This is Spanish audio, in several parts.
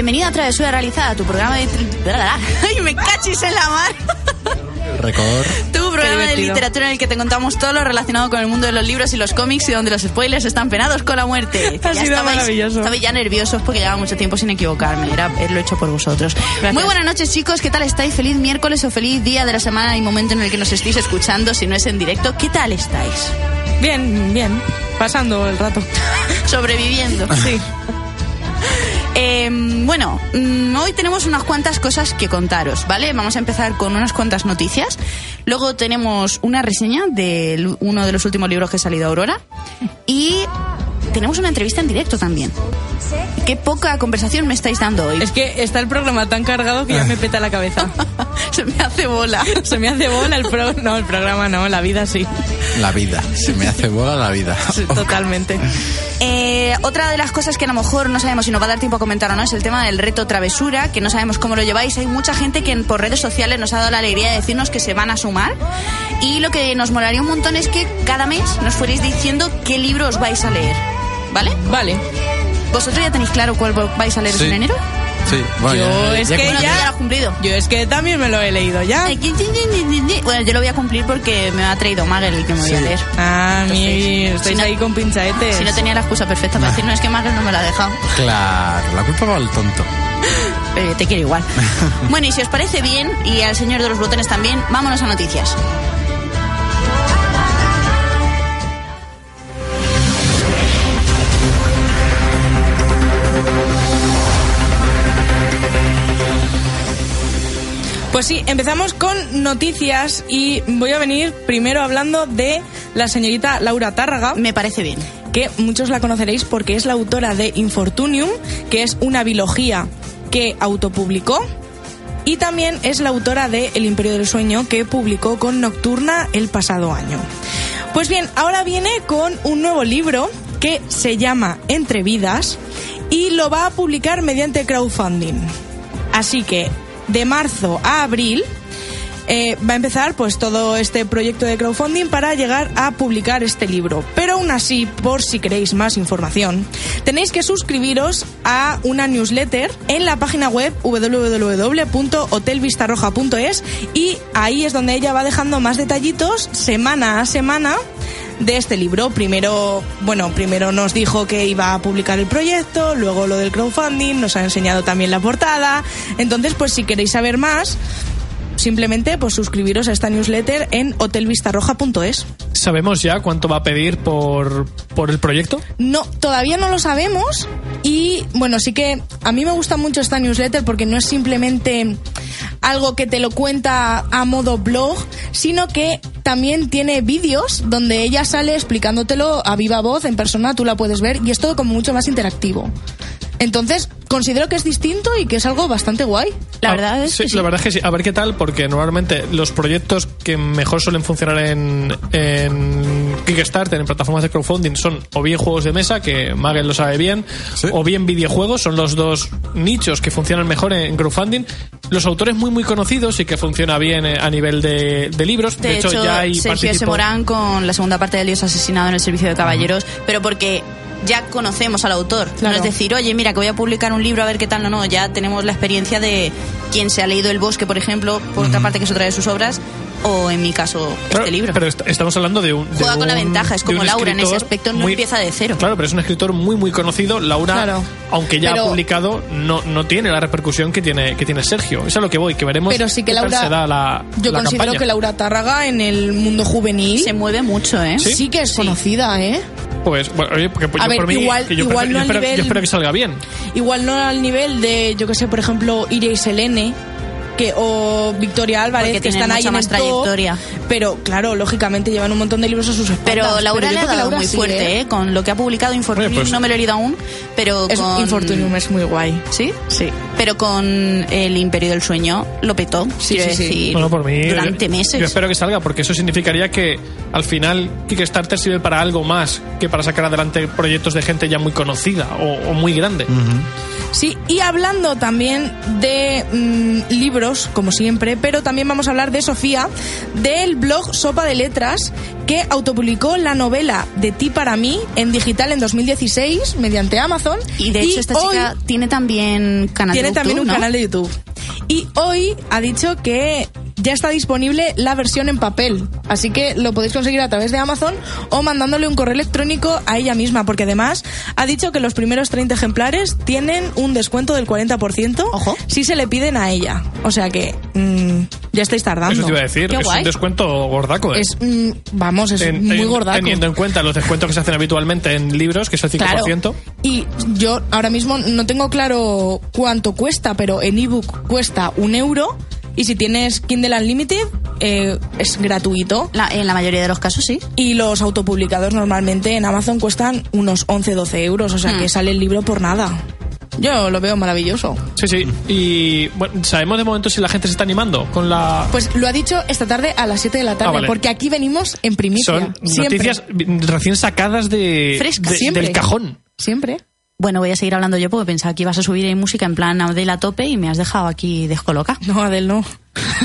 Bienvenido a Travesura Realizada, tu programa de... ¡Ay, me cachis en la mar! Record. Tu programa de literatura en el que te contamos todo lo relacionado con el mundo de los libros y los cómics y donde los spoilers están penados con la muerte. Ha sido maravilloso. Estabais ya nerviosos porque llevaba mucho tiempo sin equivocarme. Era lo hecho por vosotros. Muy buenas noches, chicos. ¿Qué tal estáis? Feliz miércoles o feliz día de la semana y momento en el que nos estéis escuchando, si no es en directo. ¿Qué tal estáis? Bien, bien. Pasando el rato. Sobreviviendo. Sí. Eh, bueno, mm, hoy tenemos unas cuantas cosas que contaros, ¿vale? Vamos a empezar con unas cuantas noticias. Luego tenemos una reseña de uno de los últimos libros que ha salido Aurora. Y tenemos una entrevista en directo también. Qué poca conversación me estáis dando hoy. Es que está el programa tan cargado que ya me peta la cabeza. Se me hace bola. Se me hace bola el pro... No, el programa no, la vida sí. La vida. Se me hace bola la vida. Sí, Totalmente. Eh, otra de las cosas que a lo mejor no sabemos si nos va a dar tiempo a comentar o no es el tema del reto travesura, que no sabemos cómo lo lleváis. Hay mucha gente que por redes sociales nos ha dado la alegría de decirnos que se van a sumar. Y lo que nos molaría un montón es que cada mes nos fuerais diciendo qué libro os vais a leer. ¿Vale? Vale. ¿Vosotros ya tenéis claro cuál vais a leer Sí. en enero? Sí, bueno, Yo es ya que ya- lo has cumplido. Yo es que también me lo he leído ya. Bueno, yo lo voy a cumplir porque me ha traído Magel el que me voy a leer. Ah, mi, estáis si no- ahí con pinchaetes. Si no tenía la excusa perfecta para decir, no, es que Magel no me la ha dejado. Claro, la culpa va al tonto. Pero te quiero igual. bueno, y si os parece bien, y al señor de los botones también, vámonos a noticias. Pues sí, empezamos con noticias y voy a venir primero hablando de la señorita Laura Tárraga. Me parece bien. que muchos la conoceréis porque es la autora de Infortunium, que es una biología que autopublicó. Y también es la autora de El Imperio del Sueño, que publicó con Nocturna el pasado año. Pues bien, ahora viene con un nuevo libro que se llama Entre Vidas y lo va a publicar mediante crowdfunding. Así que de marzo a abril eh, va a empezar pues todo este proyecto de crowdfunding para llegar a publicar este libro. Pero aún así, por si queréis más información, tenéis que suscribiros a una newsletter en la página web www.hotelvistarroja.es y ahí es donde ella va dejando más detallitos semana a semana de este libro. Primero, bueno, primero nos dijo que iba a publicar el proyecto, luego lo del crowdfunding, nos ha enseñado también la portada. Entonces, pues si queréis saber más, simplemente pues suscribiros a esta newsletter en hotelvistarroja.es. ¿Sabemos ya cuánto va a pedir por, por el proyecto? No, todavía no lo sabemos y bueno, sí que a mí me gusta mucho esta newsletter porque no es simplemente algo que te lo cuenta a modo blog, sino que también tiene vídeos donde ella sale explicándotelo a viva voz, en persona, tú la puedes ver y es todo como mucho más interactivo. Entonces, considero que es distinto y que es algo bastante guay. La verdad es Ah, sí, que sí. la verdad es que sí. A ver qué tal, porque normalmente los proyectos que mejor suelen funcionar en, en Kickstarter, en plataformas de crowdfunding, son o bien juegos de mesa, que Magel lo sabe bien, Sí. o bien videojuegos, son los dos nichos que funcionan mejor en crowdfunding. Los autores muy, muy conocidos y que funciona bien eh, a nivel de, de libros. De, De, hecho, ya hay Sergio S. participó- Morán con la segunda parte del Dios asesinado en el servicio de caballeros, pero porque ya conocemos al autor. No es decir, oye, mira, que voy a publicar un libro a ver qué tal. No, no, ya tenemos la experiencia de quien se ha leído El Bosque, por ejemplo, por otra parte, que es otra de sus obras, o en mi caso, Claro, este libro. Pero est- estamos hablando de un. de Juega con la ventaja, es como Laura, en ese aspecto no muy- empieza de cero. Claro, pero es un escritor muy, muy conocido. Laura, Claro. aunque ya Pero- ha publicado, no, no tiene la repercusión que tiene, que tiene Sergio. Eso es a lo que voy, que veremos Pero sí que Laura- se da la, Yo la considero campaña. que Laura Tárraga en el mundo juvenil Se mueve mucho, ¿eh? ¿Sí? sí que es conocida, ¿eh? Pues, bueno, oye, porque pues yo ver, por mí, igual- que yo, igual prefiero- no yo espero, nivel- yo espero que salga bien. Igual no al nivel de, yo que sé, por ejemplo, Iria y Selene que, o Victoria Álvarez, que están ahí en más el top, trayectoria. pero claro, lógicamente llevan un montón de libros a sus espaldas. Pero Laura le ha dado Laura muy fuerte, ¿eh? Con lo que ha publicado Infortunium, pues- no me lo he leído aún, pero Es, con... Infortunium es muy guay. ¿Sí? Sí. Pero con El Imperio del Sueño lo petó, Sí, quiero sí, sí. decir, Bueno, por mí. durante yo- meses. Yo espero que salga, porque eso significaría que al final Kickstarter sirve para algo más que para sacar adelante proyectos de gente ya muy conocida o, o muy grande. Sí, y hablando también de mm, libros, como siempre, pero también vamos a hablar de Sofía, del blog Sopa de Letras, que autopublicó la novela de ti para mí en digital en 2016 mediante Amazon. Y de hecho esta hoy chica tiene también canal tiene de también YouTube, un ¿no? canal de YouTube. Y hoy ha dicho que ya está disponible la versión en papel. Así que lo podéis conseguir a través de Amazon o mandándole un correo electrónico a ella misma, porque además ha dicho que los primeros 30 ejemplares tienen un descuento del 40% Ojo. si se le piden a ella. O sea que mm, ya estáis tardando. Eso te iba a decir, Qué es guay. un descuento gordaco. ¿eh? Es, mm, vamos, es muy gordaco. Teniendo en cuenta los descuentos que se hacen habitualmente en libros, que es el 5%. Claro. Y yo ahora mismo no tengo claro cuánto cuesta, pero en ebook cuesta un euro y si tienes Kindle Unlimited eh, es gratuito. La- en la mayoría de los casos sí. Y los autopublicados normalmente en Amazon cuestan unos 11-12 euros, o sea Hmm. que sale el libro por nada. Yo lo veo maravilloso. Sí, sí. Y bueno, ¿sabemos de momento si la gente se está animando con la... Pues lo ha dicho esta tarde a las 7 de la tarde, Ah, vale. porque aquí venimos en primicia. Son Siempre. noticias recién sacadas de, Frescas. de- Siempre. del cajón. Siempre. Bueno, voy a seguir hablando yo porque pensaba que ibas a subir ahí música en plan Adele a tope y me has dejado aquí descoloca. No, Adel, no.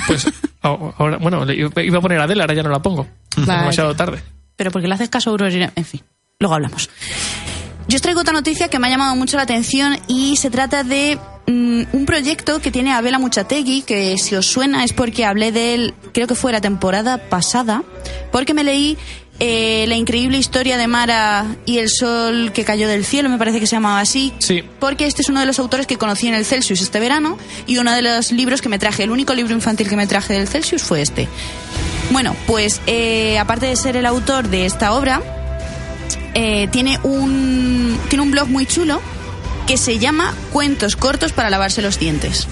Pues ahora, bueno, le- iba a poner Adele, ahora ya no la pongo. Es Vale. demasiado tarde. Pero porque le haces caso a Aurora, en fin, luego hablamos. Yo os traigo otra noticia que me ha llamado mucho la atención y se trata de mm, un proyecto que tiene Abela Muchategui, que si os suena es porque hablé de él, creo que fue la temporada pasada, porque me leí eh, la increíble historia de Mara y el sol que cayó del cielo, me parece que se llamaba así. Sí. Porque este es uno de los autores que conocí en el Celsius este verano y uno de los libros que me traje, el único libro infantil que me traje del Celsius fue este. Bueno, pues eh, aparte de ser el autor de esta obra, eh, tiene, un, tiene un blog muy chulo que se llama Cuentos cortos para lavarse los dientes.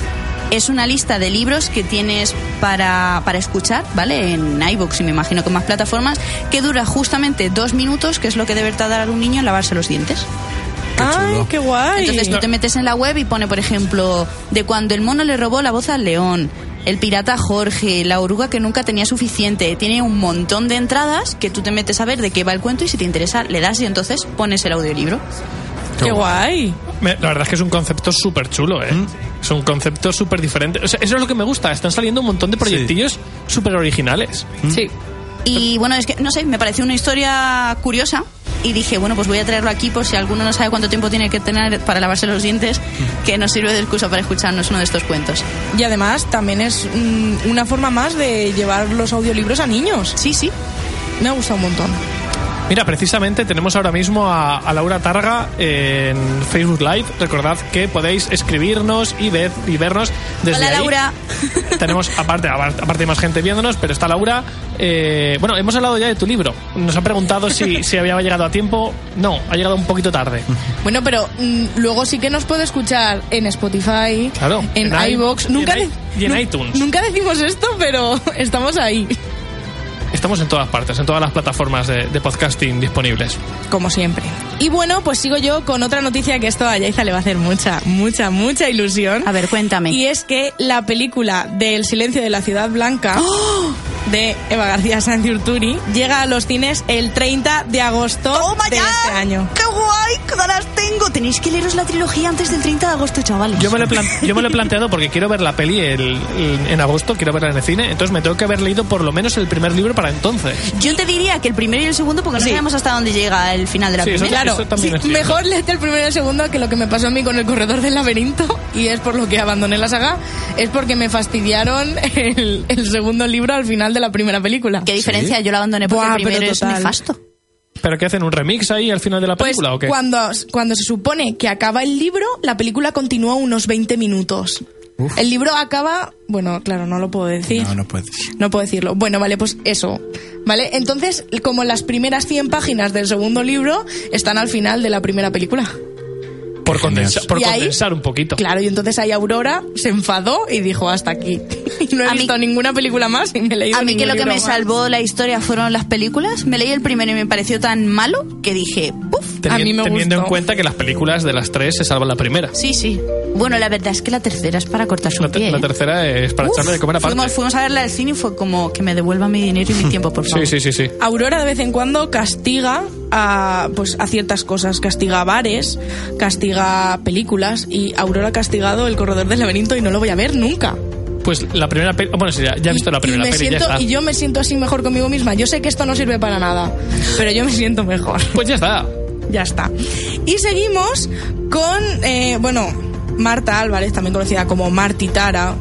Es una lista de libros que tienes para, para escuchar, ¿vale? En iVoox y me imagino que más plataformas, que dura justamente dos minutos, que es lo que debe tardar un niño en lavarse los dientes. ¡Ay, chulo. qué guay! Entonces tú te metes en la web y pone, por ejemplo, de cuando el mono le robó la voz al león, el pirata Jorge, la oruga que nunca tenía suficiente. Tiene un montón de entradas que tú te metes a ver de qué va el cuento y si te interesa le das y entonces pones el audiolibro. ¡Qué guay! La verdad es que es un concepto súper chulo, ¿eh? Es un concepto súper diferente. O sea, eso es lo que me gusta. Están saliendo un montón de proyectillos súper originales. Sí. Y bueno, es que, no sé, me pareció una historia curiosa y dije, bueno, pues voy a traerlo aquí por si alguno no sabe cuánto tiempo tiene que tener para lavarse los dientes, que nos sirve de excusa para escucharnos uno de estos cuentos. Y además también es mm, una forma más de llevar los audiolibros a niños. Sí, sí. Me ha gustado un montón. Mira, precisamente tenemos ahora mismo a, a Laura Targa en Facebook Live. Recordad que podéis escribirnos y, ver, y vernos desde Hola, ahí. Laura. Tenemos, aparte, aparte hay más gente viéndonos, pero está Laura. Eh, bueno, hemos hablado ya de tu libro. Nos ha preguntado si, si había llegado a tiempo. No, ha llegado un poquito tarde. Bueno, pero mm, luego sí que nos puede escuchar en Spotify, Claro, en, en i- iVoox. y en de- y iTunes. Nunca decimos esto, pero estamos ahí, Estamos en todas partes, en todas las plataformas de, de podcasting disponibles. como siempre. Y bueno, pues sigo yo con otra noticia que esto a Yaiza le va a hacer mucha, mucha, mucha ilusión. A ver, cuéntame. Y es que la película del silencio de la ciudad blanca de Eva García Santiurturi llega a los cines el 30 de agosto ¡Toma de ya! este año. ¡Qué guay! ¡Qué ganas tengo! Tenéis que leeros la trilogía antes del 30 de agosto, chavales. Yo me, lo he plan- yo me lo he planteado porque quiero ver la peli el- el- en agosto, quiero verla en el cine, entonces me tengo que haber leído por lo menos el primer libro para entonces. Yo te diría que el primero y el segundo, porque no Sí. sabemos hasta dónde llega el final de la Sí, eso- primera. Claro, Eso sí, es mejor léete el primero y el segundo que lo que me pasó a mí con el corredor del laberinto y es por lo que abandoné la saga, es porque me fastidiaron el, el segundo libro al final de la primera película. ¿Qué diferencia? Yo la abandoné porque Buah, el primero pero es nefasto. ¿Pero qué hacen? ¿Un remix ahí al final de la Pues película o qué? cuando, cuando se supone que acaba el libro, la película continúa unos 20 minutos. Uf. El libro acaba, bueno, claro, no lo puedo decir. No, no puedes. No puedo decirlo. Bueno, vale, pues eso. ¿Vale? Entonces, como las primeras 100 páginas del segundo libro están al final de la primera película. Por, condensa- por Y ahí- condensar un poquito. Claro, y entonces ahí Aurora se enfadó y dijo hasta aquí. Y no he A mí- visto ninguna película más y me he leído A mí que lo que me más. salvó la historia fueron las películas. Me leí el primero y me pareció tan malo que dije, ¡puf! Teni- a mí me teniendo en gustó. cuenta que las películas de las tres se salvan la primera. Sí, sí. Bueno, la verdad es que la tercera es para cortarse un La, pie. la ¿eh? tercera es para Uf, echarle de comer aparte. fuimos, fuimos a verla al cine y fue como que me devuelva mi dinero y mi tiempo, por favor. Sí, sí, sí, sí. Aurora de vez en cuando castiga a, pues, a ciertas cosas. Castiga bares, castiga películas y Aurora ha castigado El Corredor del Laberinto y no lo voy a ver nunca. Pues la primera peli... Bueno, sí, ya, ya he visto la Y- primera y, me peli, ya siento, está. y yo me siento así mejor conmigo misma. Yo sé que esto no sirve para nada, pero yo me siento mejor. Pues ya está. Ya está. Y seguimos con, eh, bueno, Marta Álvarez, también conocida como Marti Tara.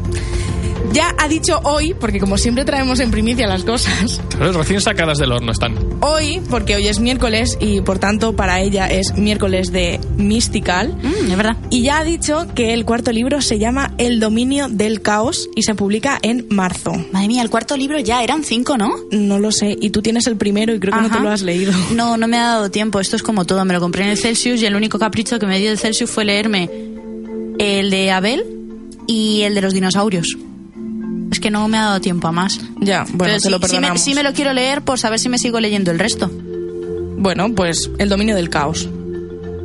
Ya ha dicho hoy, porque como siempre traemos en primicia las cosas, Claro, recién sacadas del horno están. hoy, porque hoy es miércoles y por tanto para ella es miércoles de Mystical, Mm, es verdad. y ya ha dicho que el cuarto libro se llama El dominio del caos y se publica en marzo. Madre mía, el cuarto libro ya eran cinco, ¿no? No lo sé, y tú tienes el primero y creo que no te lo has leído. No, no me ha dado tiempo. Esto es como todo. Me lo compré en el Celsius y el único capricho que me dio el Celsius fue leerme el de Abel y el de los dinosaurios. Es que no me ha dado tiempo a más. Ya, bueno, Pero sí, lo sí me, perdonamos. sí me lo quiero leer por saber si me sigo leyendo el resto. Bueno, pues El dominio del caos.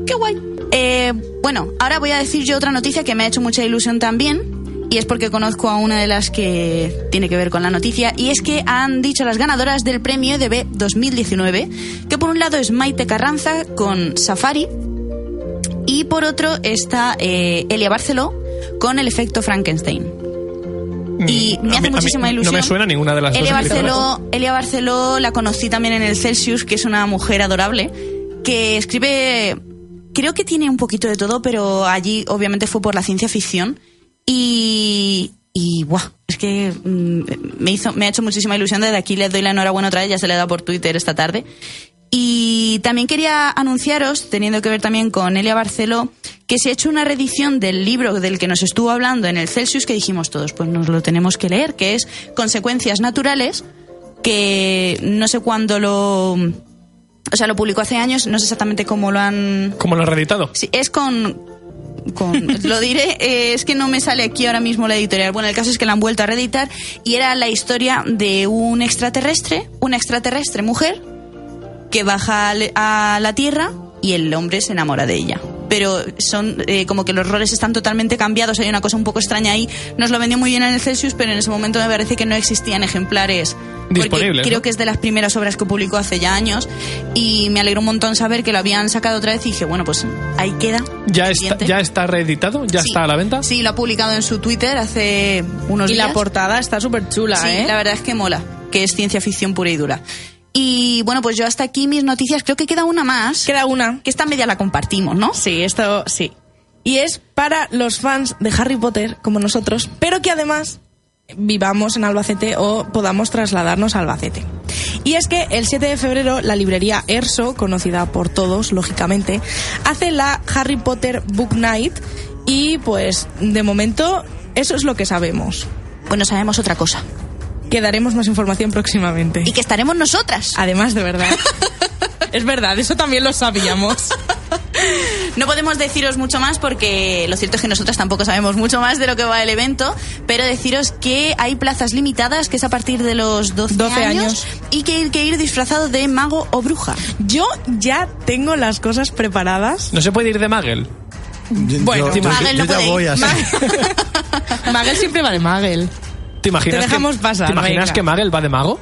¡Qué guay! Eh, bueno, ahora voy a decir yo otra noticia que me ha hecho mucha ilusión también. Y es porque conozco a una de las que tiene que ver con la noticia. Y es que han dicho las ganadoras del premio EDB 2019. Que por un lado es Maite Carranza con Safari. Y por otro está eh, Elia Barceló con el efecto Frankenstein. Y me A hace mí- muchísima ilusión. No me suena ninguna de las Elia dos. Barceló, Elia Barceló la conocí también en el Celsius, que es una mujer adorable, que escribe, creo que tiene un poquito de todo, pero allí obviamente fue por la ciencia ficción. Y, y es que mm, me, hizo, me ha hecho muchísima ilusión. Desde aquí les doy la enhorabuena otra vez, ya se le da por Twitter esta tarde. Y también quería anunciaros, teniendo que ver también con Elia Barceló, que se ha hecho una reedición del libro del que nos estuvo hablando en el Celsius, que dijimos todos, pues nos lo tenemos que leer, que es Consecuencias Naturales, que no sé cuándo lo... O sea, lo publicó hace años, no sé exactamente cómo lo han... ¿Cómo lo han reeditado? Sí, es con... con lo diré, eh, es que no me sale aquí ahora mismo la editorial. Bueno, el caso es que la han vuelto a reeditar y era la historia de un extraterrestre, una extraterrestre mujer, que baja a la Tierra y el hombre se enamora de ella. Pero son eh, como que los roles están totalmente cambiados, hay una cosa un poco extraña ahí. Nos lo vendió muy bien en el Celsius, pero en ese momento me parece que no existían ejemplares. porque Disponibles, Creo ¿no? que es de las primeras obras que publicó hace ya años y me alegró un montón saber que lo habían sacado otra vez y dije, bueno, pues ahí queda. ¿Ya está. ¿Ya está reeditado? ¿Ya Sí. está a la venta? Sí, lo ha publicado en su Twitter hace unos Y días. la portada está súper chula, Sí, ¿eh? la verdad es que mola, que es ciencia ficción pura y dura. Y bueno, pues yo hasta aquí mis noticias, creo que queda una más. Queda una. Que esta media la compartimos, ¿no? Sí, esto sí. Y es para los fans de Harry Potter, como nosotros, pero que además vivamos en Albacete o podamos trasladarnos a Albacete. Y es que el 7 de febrero la librería Erso, conocida por todos, lógicamente, hace la Harry Potter Book Night y pues de momento eso es lo que sabemos. Bueno, sabemos otra cosa. Que daremos más información próximamente. Y que estaremos nosotras. Además, de verdad. es verdad, eso también lo sabíamos. No podemos deciros mucho más porque lo cierto es que nosotras tampoco sabemos mucho más de lo que va el evento, pero deciros que hay plazas limitadas, que es a partir de los 12, 12 años, años. y que hay que ir disfrazado de mago o bruja. Yo ya tengo las cosas preparadas. ¿No se puede ir de Magel? Yo, Bueno, yo- yo- Magel yo ya puede voy ir. así. Magel siempre va de Magel. ¿Te ¿Te imaginas Te dejamos que, pasar, ¿Te imaginas venga. que Magel va de mago?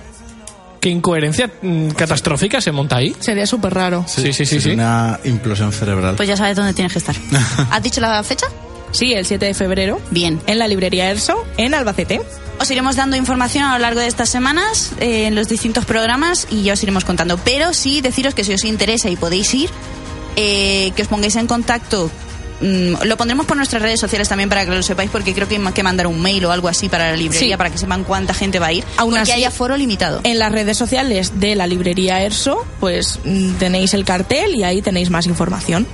¿Qué incoherencia mm, catastrófica se monta ahí? Sería súper raro. Sí, sí, sí, sí. Una implosión cerebral. Pues ya sabes dónde tienes que estar. ¿Has dicho la fecha? Sí, el 7 de febrero. Bien. En la librería ERSO, en Albacete. Os iremos dando información a lo largo de estas semanas eh, en los distintos programas y ya os iremos contando. Pero sí deciros que si os interesa y podéis ir, eh, que os pongáis en contacto. Mm, lo pondremos por nuestras redes sociales también para que lo sepáis, porque creo que hay que mandar un mail o algo así para la librería Sí. para que sepan cuánta gente va a ir. Aún porque así- hay aforo limitado. En las redes sociales de la librería ERSO, pues mm, tenéis el cartel y ahí tenéis más información.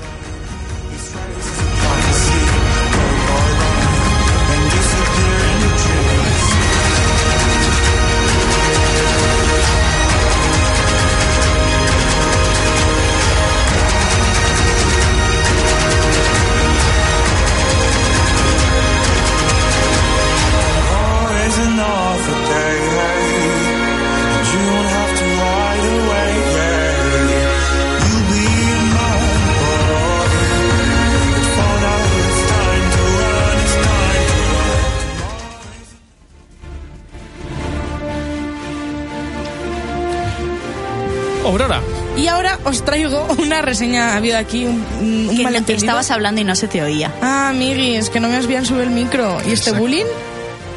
Una reseña. Ha habido aquí un, un Que malentendido. estabas hablando y no se te oía. Ah, Migui, es que no me has bien subido el micro. ¿Y este Exacto. bullying?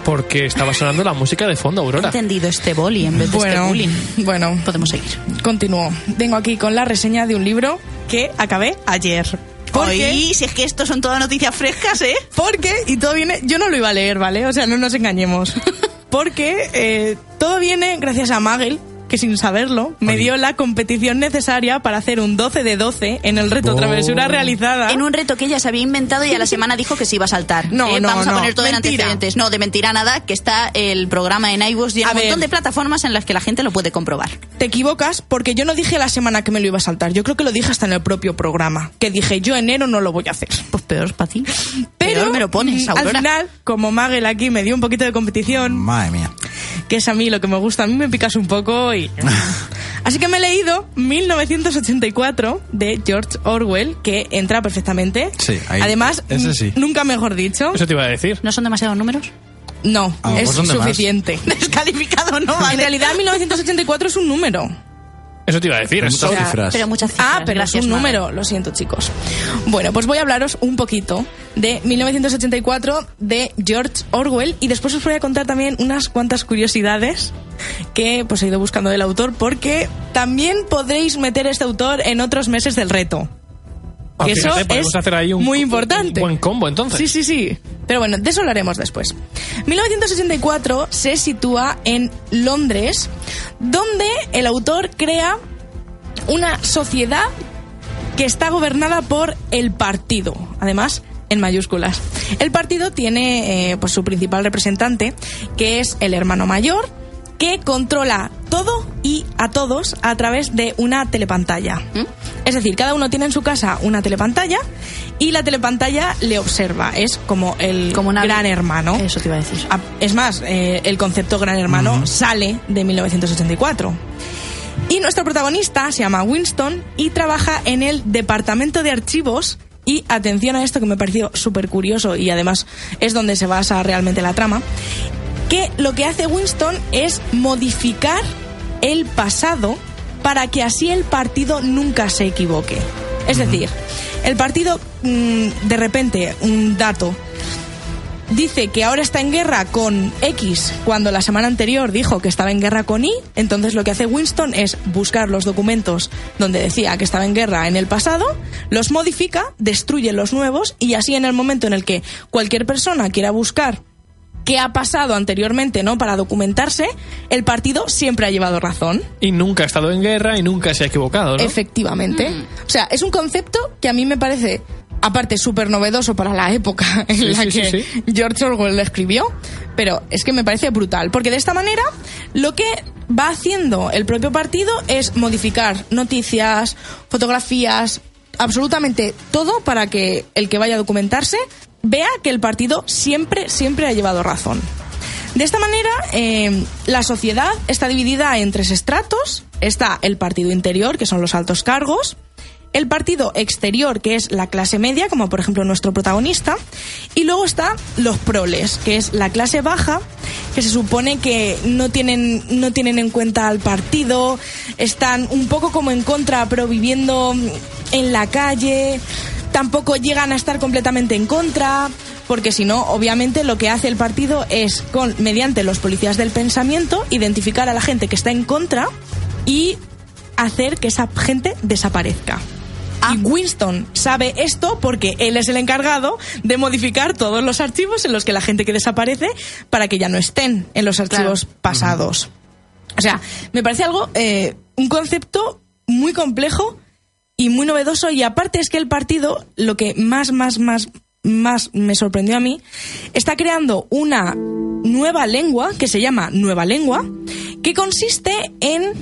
porque estaba sonando la música de fondo, He Aurora. entendido este boli en vez de este Bueno, bullying. bueno, Podemos seguir. continúo. Vengo aquí con la reseña de un libro que acabé ayer. ¿Por qué? Oye, si es que estos son todas noticias frescas, ¿eh? Porque, y todo viene, yo no lo iba a leer, ¿vale? O sea, no nos engañemos. Porque eh, todo viene gracias a Magel, que sin saberlo, me dio la competición necesaria para hacer un 12 de 12 en el reto Oh. travesura realizada. En un reto que ella se había inventado y a la semana dijo que se iba a saltar. No, Eh, no, Vamos a poner todo en Mentira. antecedentes. No, de mentira nada, que está el programa en iVoox y en A un montón de plataformas en las que la gente lo puede comprobar. Te equivocas porque yo no dije la semana que me lo iba a saltar. Yo creo que lo dije hasta en el propio programa. Que dije, yo enero no lo voy a hacer. Pues peor para ti. Pero Peor me lo pones, mm, al final, como Magel aquí me dio un poquito de competición, Madre mía. Que es a mí lo que me gusta, a mí me picas un poco y... Así que me he leído 1984 de George Orwell, que entra perfectamente. Sí, ahí- Además, ese sí. n- nunca mejor dicho. Eso te iba a decir. ¿No son demasiados números? No, A lo es suficiente. Descalificado, ¿no? En realidad 1984 es un número. Eso te iba a decir. Pero Eso- muchas cifras. Pero muchas cifras. Ah, pero gracias, es un madre. número, lo siento chicos. Bueno, pues voy a hablaros un poquito de 1984 de George Orwell y después os voy a contar también unas cuantas curiosidades que pues he ido buscando del autor porque también podréis meter este autor en otros meses del reto. Que eso fíjate, podemos es hacer ahí un, muy un importante. buen combo, entonces. Sí, sí, sí. Pero bueno, de eso hablaremos después. 1964 se sitúa en Londres, donde el autor crea una sociedad que está gobernada por el partido. Además, en mayúsculas. El partido tiene eh, pues su principal representante, que es el hermano mayor, que controla todo y a todos a través de una telepantalla. Es decir, cada uno tiene en su casa una telepantalla y la telepantalla le observa. Es como el Como una- gran hermano. Eso te iba a decir. Ah, Es más, eh, el concepto gran hermano sale de 1984. Y nuestro protagonista se llama Winston y trabaja en el departamento de archivos. Y atención a esto que me pareció súper curioso y además es donde se basa realmente la trama. Que lo que hace Winston es modificar el pasado para que así el partido nunca se equivoque. Es decir, el partido, mm, de repente, un dato, dice que ahora está en guerra con X cuando la semana anterior dijo que estaba en guerra con Y, entonces lo que hace Winston es buscar los documentos donde decía que estaba en guerra en el pasado, los modifica, destruye los nuevos y así en el momento en el que cualquier persona quiera buscar qué ha pasado anteriormente, ¿no? Para documentarse, el partido siempre ha llevado razón. Y nunca ha estado en guerra y nunca se ha equivocado, ¿no? Efectivamente. O sea, es un concepto que a mí me parece, aparte, súper novedoso para la época en Sí, la sí, sí, que sí. George Orwell lo escribió, pero es que me parece brutal, porque de esta manera lo que va haciendo el propio partido es modificar noticias, fotografías, absolutamente todo para que el que vaya a documentarse vea que el partido siempre, siempre ha llevado razón. De esta manera, eh, la sociedad está dividida en tres estratos. Está el partido interior, que son los altos cargos. el partido exterior, que es la clase media, como por ejemplo nuestro protagonista, y luego está los proles, que es la clase baja, que se supone que no tienen, no tienen en cuenta al partido, están un poco como en contra, pero viviendo en la calle, tampoco llegan a estar completamente en contra, porque si no, obviamente lo que hace el partido es, con, mediante los policías del pensamiento, identificar a la gente que está en contra y hacer que esa gente desaparezca. Y Winston sabe esto porque él es el encargado de modificar todos los archivos en los que la gente que desaparece para que ya no estén en los archivos pasados. O sea, me parece algo, eh, un concepto muy complejo y muy novedoso y aparte es que el partido, lo que más, más, más, más me sorprendió a mí, está creando una nueva lengua que se llama Nueva Lengua, que consiste en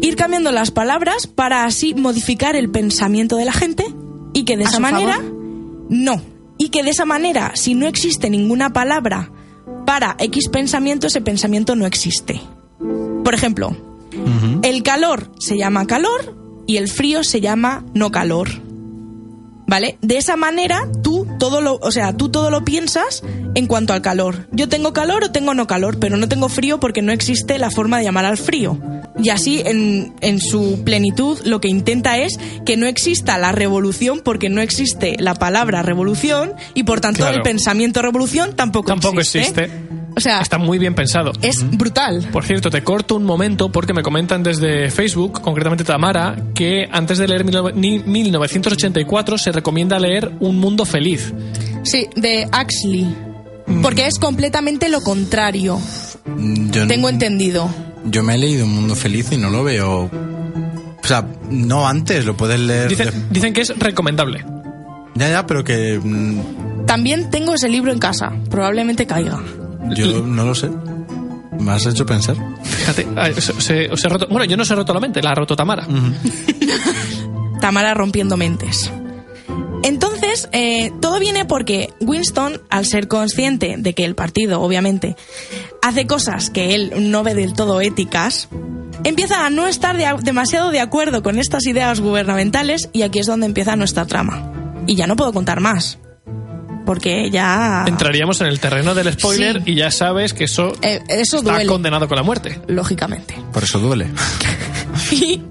ir cambiando las palabras para así modificar el pensamiento de la gente y que de ¿A esa manera favor? no y que de esa manera si no existe ninguna palabra para X pensamiento ese pensamiento no existe. Por ejemplo, el calor se llama calor y el frío se llama no calor. ¿Vale? De esa manera tú todo lo, o sea, tú todo lo piensas en cuanto al calor. Yo tengo calor o tengo no calor, pero no tengo frío porque no existe la forma de llamar al frío. Y así, en, en su plenitud, lo que intenta es que no exista la revolución porque no existe la palabra revolución y por tanto Claro. el pensamiento revolución tampoco, Tampoco existe. O sea, Está muy bien pensado. es brutal. Por cierto, te corto un momento porque me comentan desde Facebook, concretamente Tamara, que antes de leer mil- ni- 1984 se recomienda leer Un Mundo Feliz. Sí, de Axley. Porque es completamente lo contrario. Mm, Yo, Tengo entendido. yo me he leído Un Mundo Feliz y no lo veo. O sea, no antes, lo puedes leer. Dicen, de- dicen que es recomendable. Ya, ya, pero que mm, También tengo ese libro en casa. Probablemente caiga. Yo no lo sé. Me has hecho pensar. Fíjate, se- se- os he roto- bueno, yo no se he roto la mente, la ha roto Tamara. Tamara rompiendo mentes. Entonces, eh, todo viene porque Winston, al ser consciente de que el partido, obviamente, hace cosas que él no ve del todo éticas, empieza a no estar de- demasiado de acuerdo con estas ideas gubernamentales y aquí es donde empieza nuestra trama. Y ya no puedo contar más. Porque ya... Entraríamos en el terreno del spoiler Sí. y ya sabes que eso Eh, eso está duele, condenado con la muerte. lógicamente. Por eso duele. Y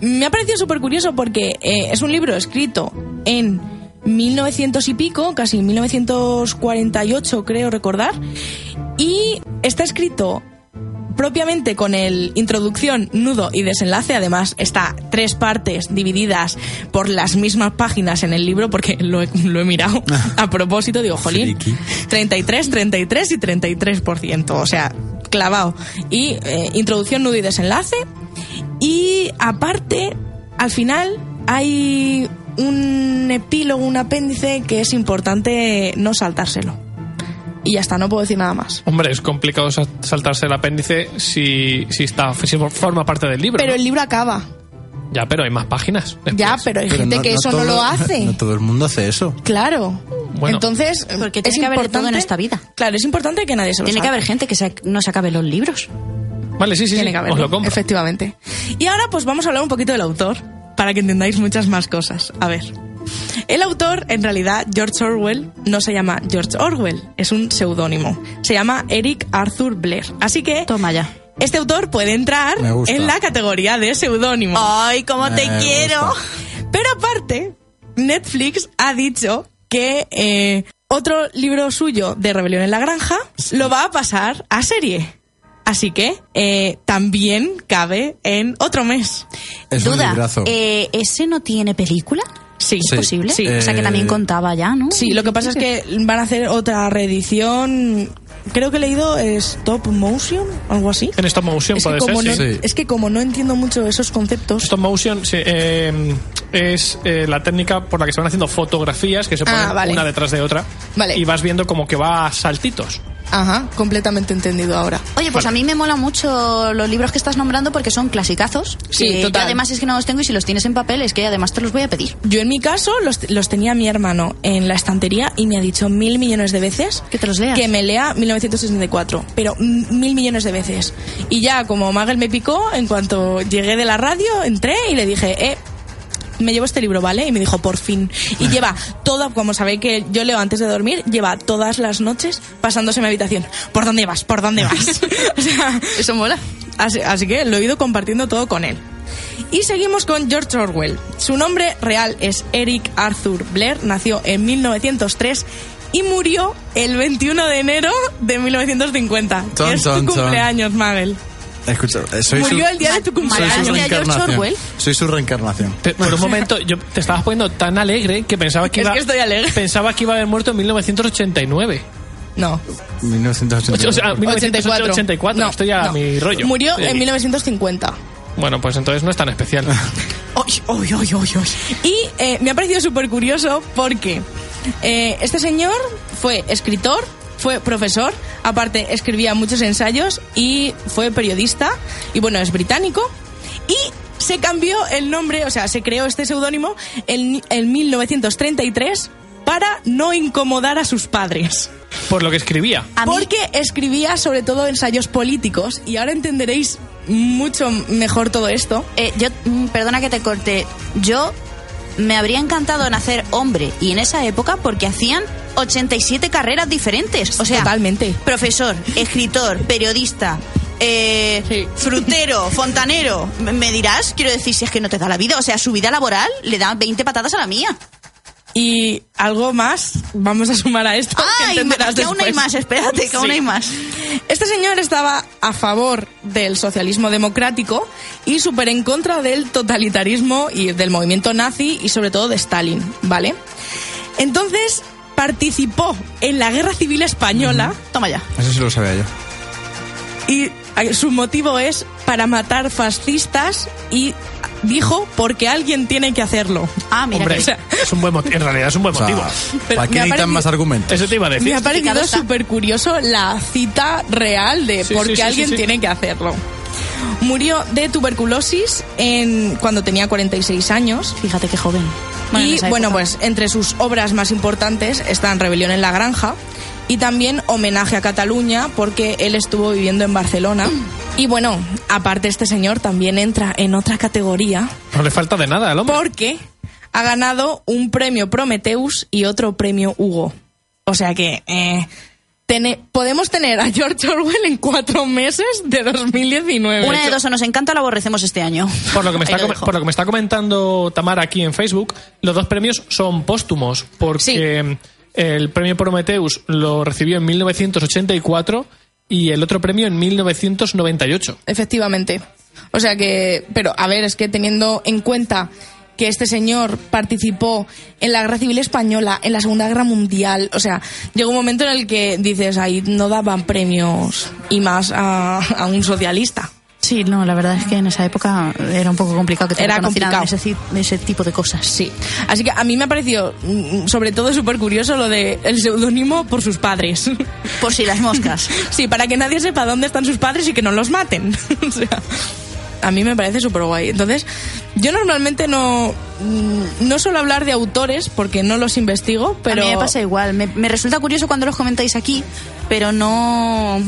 me ha parecido súper curioso porque eh, es un libro escrito en 1900 y pico, casi 1948 creo recordar, y está escrito propiamente con el introducción, nudo y desenlace. Además, está tres partes divididas por las mismas páginas en el libro, porque lo he, lo he mirado a propósito. Digo, jolín, Friki. 33, 33 y 33%. O sea, clavado. Y eh, introducción, nudo y desenlace. Y aparte, al final hay un epílogo, un apéndice que es importante no saltárselo. Y ya está, no puedo decir nada más. Hombre, es complicado sa- saltarse el apéndice si, si está si forma parte del libro. Pero ¿no? el libro acaba. Ya, pero hay más páginas. después. Ya, pero hay Pero gente que eso no lo hace. No todo el mundo hace eso. Claro. Bueno. Entonces, Porque es tiene que haber de todo en esta vida. Claro, es importante que nadie se lo Tiene que haber gente que se- no se acabe los libros. Vale, sí, sí, Tiene sí. que Os lo compro. efectivamente. Y ahora pues vamos a hablar un poquito del autor, para que entendáis muchas más cosas. A ver. El autor, en realidad, George Orwell, no se llama George Orwell, es un seudónimo. Se llama Eric Arthur Blair. Así que Toma ya. este autor puede entrar en la categoría de seudónimo. ¡Ay, cómo te quiero! Pero aparte, Netflix ha dicho que eh, otro libro suyo de Rebelión en la Granja lo va a pasar a serie. Así que eh, también cabe en otro mes. Es un Duda, librazo. eh, ¿ese no tiene película? Sí, ¿Es Sí. posible? Sí. O sea que Eh, también contaba ya, ¿no? Sí, lo que pasa es que van a hacer otra reedición. Creo que he leído Stop Motion, algo así. En stop motion Es que, puede como ser, no, sí. sí. es que como no entiendo mucho esos conceptos. Stop motion sí, eh, es eh, la técnica por la que se van haciendo fotografías que se ponen Ah, vale. una detrás de otra Vale. y vas viendo como que va a saltitos. Ajá, completamente entendido ahora. Oye, pues a mí me mola mucho los libros que estás nombrando porque son clasicazos. Sí, que yo total. además es que no los tengo y si los tienes en papel es que además te los voy a pedir. Yo en mi caso los, los tenía mi hermano en la estantería y me ha dicho mil millones de veces Que te los leas. que me lea 1964, pero mil millones de veces. Y ya como Magel me picó, en cuanto llegué de la radio, entré y le dije, eh, me llevo este libro, ¿vale? Y me dijo, por fin. Y lleva todo, como sabéis que yo leo antes de dormir, lleva todas las noches pasándose mi habitación. ¿Por dónde vas? ¿Por dónde vas? o sea, Eso mola. Así, así que lo he ido compartiendo todo con él. Y seguimos con George Orwell. Su nombre real es Eric Arthur Blair, nació en 1903 y murió el 21 de enero de 1950. Ton, que es ton, tu ton. cumpleaños, Magel. Escucha, eh, soy Murió su, el día de tu soy su cumpleaños. George reencarnación. Orwell. Soy su reencarnación. Te- por un momento, yo te estabas poniendo tan alegre que pensaba que Es iba, que estoy alegre. pensaba que iba a haber muerto en 1989. No. 1980. O sea, 1984. No, Estoy a no. mi rollo. Murió Sí. en 1950. Bueno, pues entonces no es tan especial. Oy, oy, oy, oy, oy. Y eh, me ha parecido súper curioso porque eh, este señor fue escritor, fue profesor, aparte escribía muchos ensayos y fue periodista, y bueno, es británico, y se cambió el nombre, o sea, se creó este seudónimo en, en 1933 para no incomodar a sus padres. Por lo que escribía. A mí, Porque escribía sobre todo ensayos políticos, y ahora entenderéis mucho mejor todo esto. eh, yo, mm, perdona que te corte, yo me habría encantado nacer hombre y en esa época porque hacían 87 carreras diferentes. O sea, Totalmente. profesor, escritor, periodista, eh, Sí. frutero, fontanero. Me- Me dirás, quiero decir, si es que no te da la vida. O sea, su vida laboral le da 20 patadas a la mía. Y algo más, vamos a sumar a esto. que Ah, que aún hay más, espérate, que aún Sí. hay más. Este señor estaba a favor del socialismo democrático y súper en contra del totalitarismo y del movimiento nazi y sobre todo de Stalin, ¿vale? Entonces participó en la Guerra Civil Española Toma ya. Eso sí lo sabía yo. y su motivo es para matar fascistas y dijo porque alguien tiene que hacerlo. Ah, mira Hombre, que... o sea- es un buen motivo. En realidad es un buen O sea, motivo. Pero ¿Para qué necesitan parecido- más argumentos? Eso te iba a decir. Me ha parecido súper curioso la cita real de Sí, por sí, qué sí, alguien sí, sí. tiene que hacerlo. Murió de tuberculosis en, cuando tenía 46 años. Fíjate qué joven. Bueno, y bueno, pues entre sus obras más importantes están Rebelión en la Granja y también Homenaje a Cataluña porque él estuvo viviendo en Barcelona. Y bueno, aparte este señor también entra en otra categoría No le falta de nada al hombre. porque ha ganado un premio Prometheus y otro premio Hugo. O sea que eh, tene- podemos tener a George Orwell en cuatro meses de 2019. Una de dos, o nos encanta o la aborrecemos este año. Por lo, que me está lo por lo que me está comentando Tamara aquí en Facebook, los dos premios son póstumos, porque el premio Prometheus lo recibió en 1984 y el otro premio en 1998. Efectivamente. O sea que, pero a ver, es que teniendo en cuenta que este señor participó en la Guerra Civil Española, en la Segunda Guerra Mundial, o sea, llegó un momento en el que dices, ahí no daban premios y más a, a un socialista. Sí, no, la verdad es que en esa época era un poco complicado que te Era complicado. ese tipo de cosas. Sí. Así que a mí me ha parecido, mm, sobre todo, súper curioso lo de el seudónimo por sus padres. Por si las moscas. sí, para que nadie sepa dónde están sus padres y que no los maten. o sea, a mí me parece súper guay. Entonces, yo normalmente no, mm, no suelo hablar de autores porque no los investigo, pero... A mí me pasa igual. Me, me resulta curioso cuando los comentáis aquí, pero no...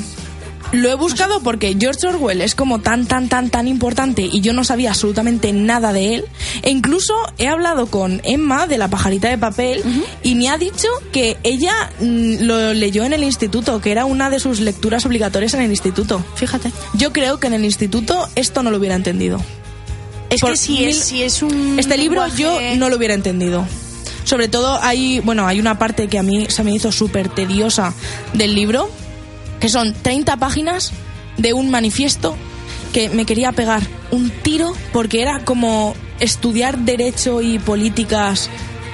Lo he buscado porque George Orwell es como tan, tan, tan, tan importante y yo no sabía absolutamente nada de él. E incluso he hablado con Emma de la pajarita de papel y me ha dicho que ella mm, lo leyó en el instituto, que era una de sus lecturas obligatorias en el instituto. Fíjate. Yo creo que en el instituto esto no lo hubiera entendido. Es Por que si mil- es, si es un... Este libro lenguaje- yo no lo hubiera entendido. Sobre todo hay, bueno, hay una parte que a mí se me hizo súper tediosa del libro, que son 30 páginas de un manifiesto que me quería pegar un tiro porque era como estudiar derecho y políticas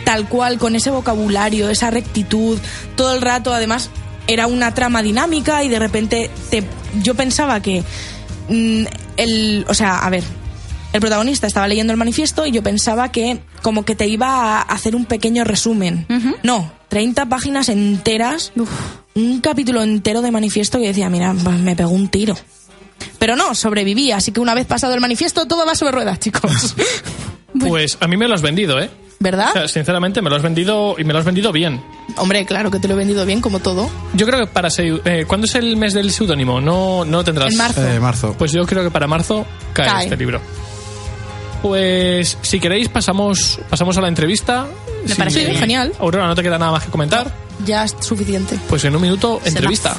tal cual, con ese vocabulario, esa rectitud, todo el rato, además era una trama dinámica y de repente te, yo pensaba que mm, el, o sea, a ver, el protagonista estaba leyendo el manifiesto y yo pensaba que como que te iba a hacer un pequeño resumen. No, 30 páginas enteras, un capítulo entero de manifiesto que decía, mira, me pegó un tiro. Pero no, sobreviví, así que una vez pasado el manifiesto todo va sobre ruedas, chicos. Pues a mí me lo has vendido, ¿eh? ¿Verdad? O sea, sinceramente me lo has vendido y me lo has vendido bien. Hombre, claro que te lo he vendido bien, como todo. Yo creo que para... Eh, ¿Cuándo es el mes del seudónimo? No, no lo tendrás. En marzo. Eh, marzo. Pues yo creo que para marzo cae, Cae. este libro. pues si queréis pasamos pasamos a la entrevista. Me Si- parece bien. Genial. Aurora, no te queda nada más que comentar. Ya es suficiente. Pues en un minuto, entrevista.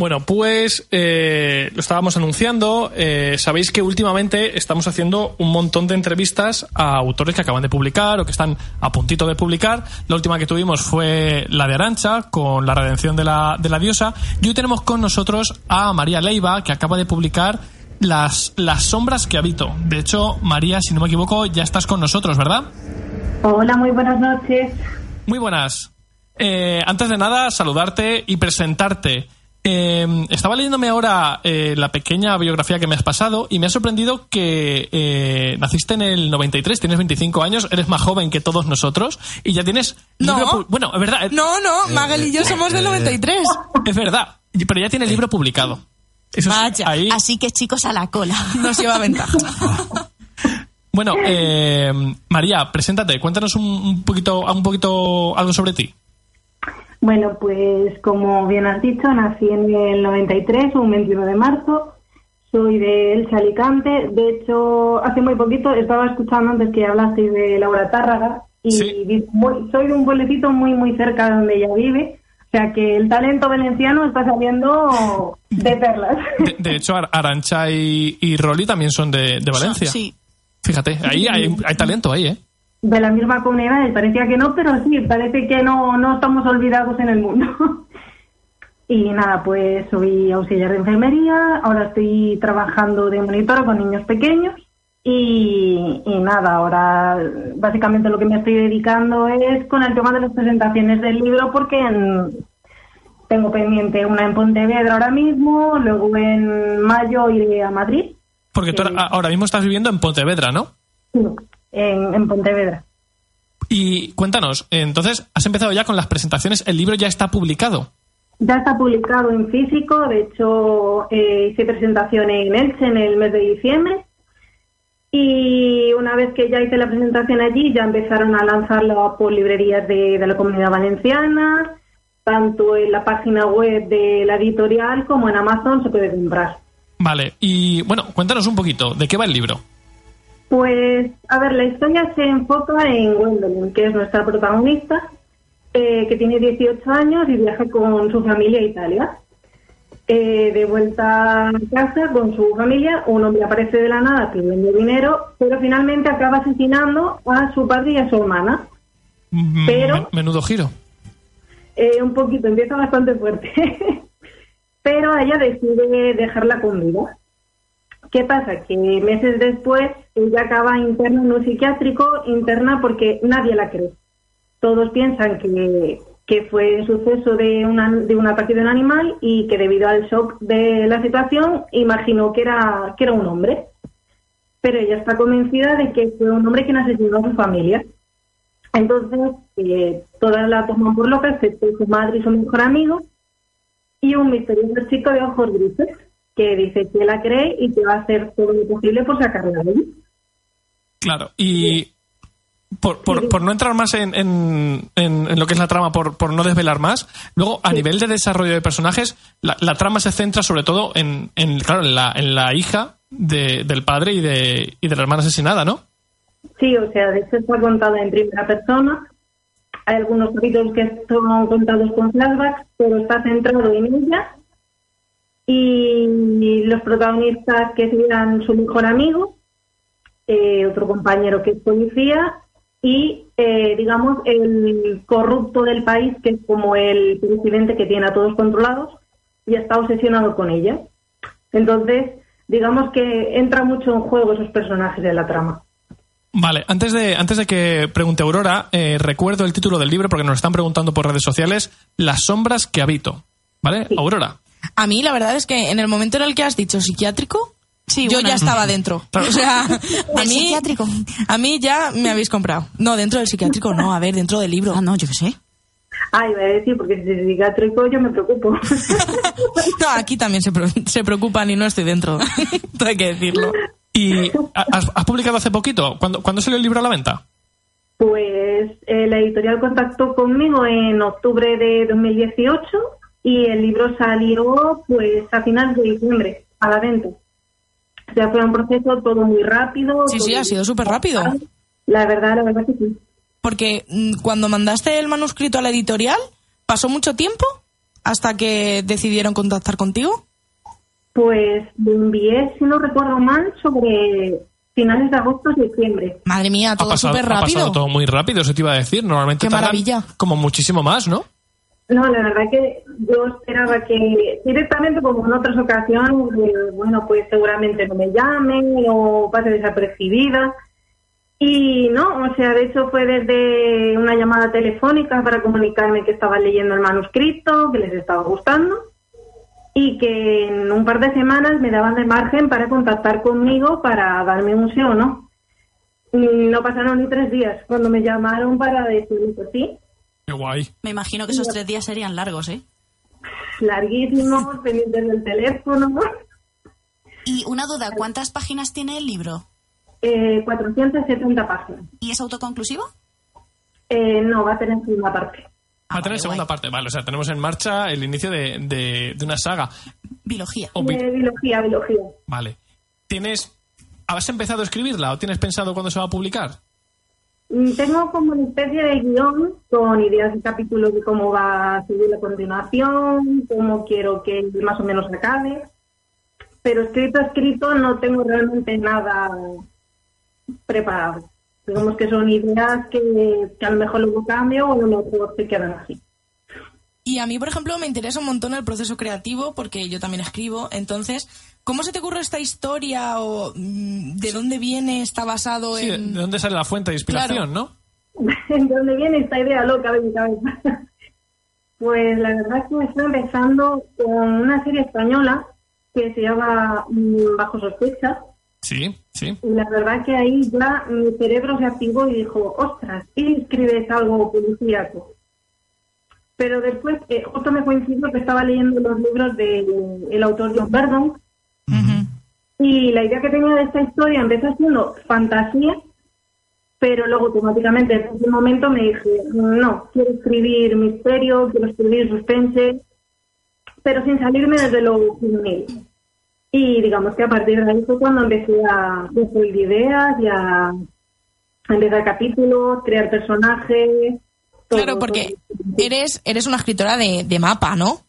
Bueno, pues eh, lo estábamos anunciando. eh, Sabéis que últimamente estamos haciendo un montón de entrevistas a autores que acaban de publicar o que están a puntito de publicar. La última que tuvimos fue la de Arancha, con la redención de la, de la diosa. Y hoy tenemos con nosotros a María Leiva, que acaba de publicar las, las sombras que habito. De hecho, María, si no me equivoco, ya estás con nosotros, ¿verdad? Hola, muy buenas noches. Muy buenas. Eh, antes de nada, saludarte y presentarte. Eh, estaba leyéndome ahora eh, la pequeña biografía que me has pasado y me ha sorprendido que eh, naciste en el 93, tienes 25 años, eres más joven que todos nosotros y ya tienes... No. libro bueno, es verdad, No, no, Magal y yo somos del 93. es verdad, pero ya tiene libro publicado. Eso es- Vaya. ahí- Así que chicos a la cola. Nos lleva ventaja. Bueno, eh, María, preséntate, cuéntanos un, un poquito, un poquito algo sobre ti. Bueno, pues como bien has dicho, nací en el 93, un 21 de marzo. Soy de Elche, Alicante. De hecho, hace muy poquito estaba escuchando antes que hablasteis de Laura Tárraga y Sí. vi- muy- soy de un pueblecito muy, muy cerca de donde ella vive. O sea que el talento valenciano está saliendo de perlas. De, de hecho, Ar- Arancha y, y Rolly también son de, de Valencia. Sí. Fíjate, ahí hay, hay talento ahí, ¿eh? De la misma comunidad, parecía que no, pero sí, parece que no, no estamos olvidados en el mundo. Y nada, pues soy auxiliar de enfermería, ahora estoy trabajando de monitora con niños pequeños y, y nada, ahora básicamente lo que me estoy dedicando es con el tema de las presentaciones del libro porque en- tengo pendiente una en Pontevedra ahora mismo, luego en mayo iré a Madrid, Porque tú Sí. ahora- mismo estás viviendo en Pontevedra, ¿no? En, en Pontevedra. Y cuéntanos, entonces, has empezado ya con las presentaciones, el libro ya está publicado. Ya está publicado en físico, de hecho eh, hice presentación en Elche en el mes de diciembre y una vez que ya hice la presentación allí ya empezaron a lanzarlo por librerías de, de la comunidad valenciana, tanto en la página web de la editorial como en Amazon se puede comprar. Vale, y bueno, cuéntanos un poquito, ¿de qué va el libro? Pues, a ver, la historia se enfoca en Gwendolyn, que es nuestra protagonista, eh, que tiene 18 años y viaja con su familia a Italia. Eh, de vuelta a casa con su familia, un hombre aparece de la nada pidiendo dinero, pero finalmente acaba asesinando a su padre y a su hermana. Mm, Pero- men- Menudo giro. Eh, un poquito, empieza bastante fuerte. Pero ella decide dejarla con vida. ¿Qué pasa? Que meses después ella acaba interna en un psiquiátrico, interna porque nadie la cree. Todos piensan que, que fue suceso de, una, de un ataque de un animal y que debido al shock de la situación imaginó que era, que era un hombre. Pero ella está convencida de que fue un hombre quien asesinó a su familia. Entonces, eh, todas la toman por loca, excepto su madre y su mejor amigo, y un misterioso chico de ojos grises que dice que la cree y que va a hacer todo lo posible por sacarla de allí. Claro, y por, por, por no entrar más en, en- en- en lo que es la trama, por, por no desvelar más, luego a nivel de desarrollo de personajes, la, la trama se centra sobre todo en, en, claro, en, la, en la hija de- del padre y de, y de la hermana asesinada, ¿no? Sí, o sea, de hecho está contada en primera persona. Hay algunos capítulos que son contados con flashbacks, pero está centrado en ella. Y los protagonistas que serían su mejor amigo, eh, otro compañero que es policía y, eh, digamos, el corrupto del país, que es como el presidente que tiene a todos controlados, y está obsesionado con ella. Entonces, digamos que entra mucho en juego esos personajes de la trama. Vale, antes de, antes de que pregunte Aurora, eh, recuerdo el título del libro porque nos están preguntando por redes sociales, Las sombras que habito. ¿Vale? Aurora. A mí la verdad es que en el momento en el que has dicho psiquiátrico, Sí, yo bueno. ya estaba dentro. O sea, a mí, psiquiátrico. a mí ya me habéis comprado. No, dentro del psiquiátrico no, a ver, dentro del libro. Ah, no, yo qué sé. Ah, iba a decir, porque si es psiquiátrico yo me preocupo. No, aquí también se, pre- se preocupan y no estoy dentro. Hay que decirlo. ¿Y has, has publicado hace poquito? ¿Cuándo, ¿Cuándo salió el libro a la venta? Pues eh, la editorial contactó conmigo en octubre de 2018 y el libro salió pues a finales de diciembre a la venta. O sea, fue un proceso todo muy rápido. Sí, sí, ha sido súper rápido. La verdad, la verdad que sí. Porque mm, cuando mandaste el manuscrito a la editorial, ¿pasó mucho tiempo hasta que decidieron contactar contigo? Pues lo envié, si no recuerdo mal, sobre finales de agosto septiembre. Madre mía, todo súper ha rápido. pasado todo muy rápido, eso te iba a decir. Normalmente Qué maravilla. como muchísimo más, ¿no? No, la verdad que yo esperaba que directamente, como en otras ocasiones, eh, bueno, pues seguramente no me llame o pase desapercibida. Y no, o sea, de hecho fue desde una llamada telefónica para comunicarme que estaba leyendo el manuscrito, que les estaba gustando y que en un par de semanas me daban de margen para contactar conmigo para darme un sí o no. No pasaron ni tres días cuando me llamaron para decirme que sí, Qué guay. Me imagino que esos tres días serían largos, ¿eh? larguísimos, pendientes del teléfono. Y una duda, ¿cuántas páginas tiene el libro? Eh, 470 páginas. ¿Y es autoconclusivo? Eh, no, va a tener segunda parte. Va a tener vale, segunda guay. parte. Vale, o sea, tenemos en marcha el inicio de, de- de una saga. Biología. O bi- Eh, biología, biología. Vale. ¿Tienes... ¿Has empezado a escribirla o tienes pensado cuándo se va a publicar? Mm, Tengo como una especie de guion con ideas de capítulos de cómo va a seguir la continuación, cómo quiero que más o menos acabe. Pero escrito, escrito, no tengo realmente nada preparado. Digamos que son ideas que, que a lo mejor luego cambio o a lo mejor se quedan así. Y a mí, por ejemplo, me interesa un montón el proceso creativo porque yo también escribo. Entonces, ¿cómo se te ocurre esta historia o mm, de dónde viene? ¿Está basado Sí, ¿de en...? de dónde sale la fuente de inspiración, Claro. no? ¿De dónde viene esta idea loca de mi cabeza? Pues la verdad es que me estoy empezando con una serie española que se llama mm, Bajo sospecha. Sí, sí. Y la verdad que ahí ya mi cerebro se activó y dijo, ostras, y escribes algo policíaco. Pero después, eh, justo me coincidió que estaba leyendo los libros del autor John Verdon y la idea que tenía de esta historia empezó siendo fantasía, pero luego automáticamente en ese momento me dije, no, quiero escribir misterio, quiero escribir suspense, pero sin salirme desde lo juvenil. Y digamos que a partir de ahí fue cuando empecé a construir ideas y a, a empezar capítulos, crear personajes. todo, Claro, porque todo. eres, eres una escritora de, de mapa, ¿no?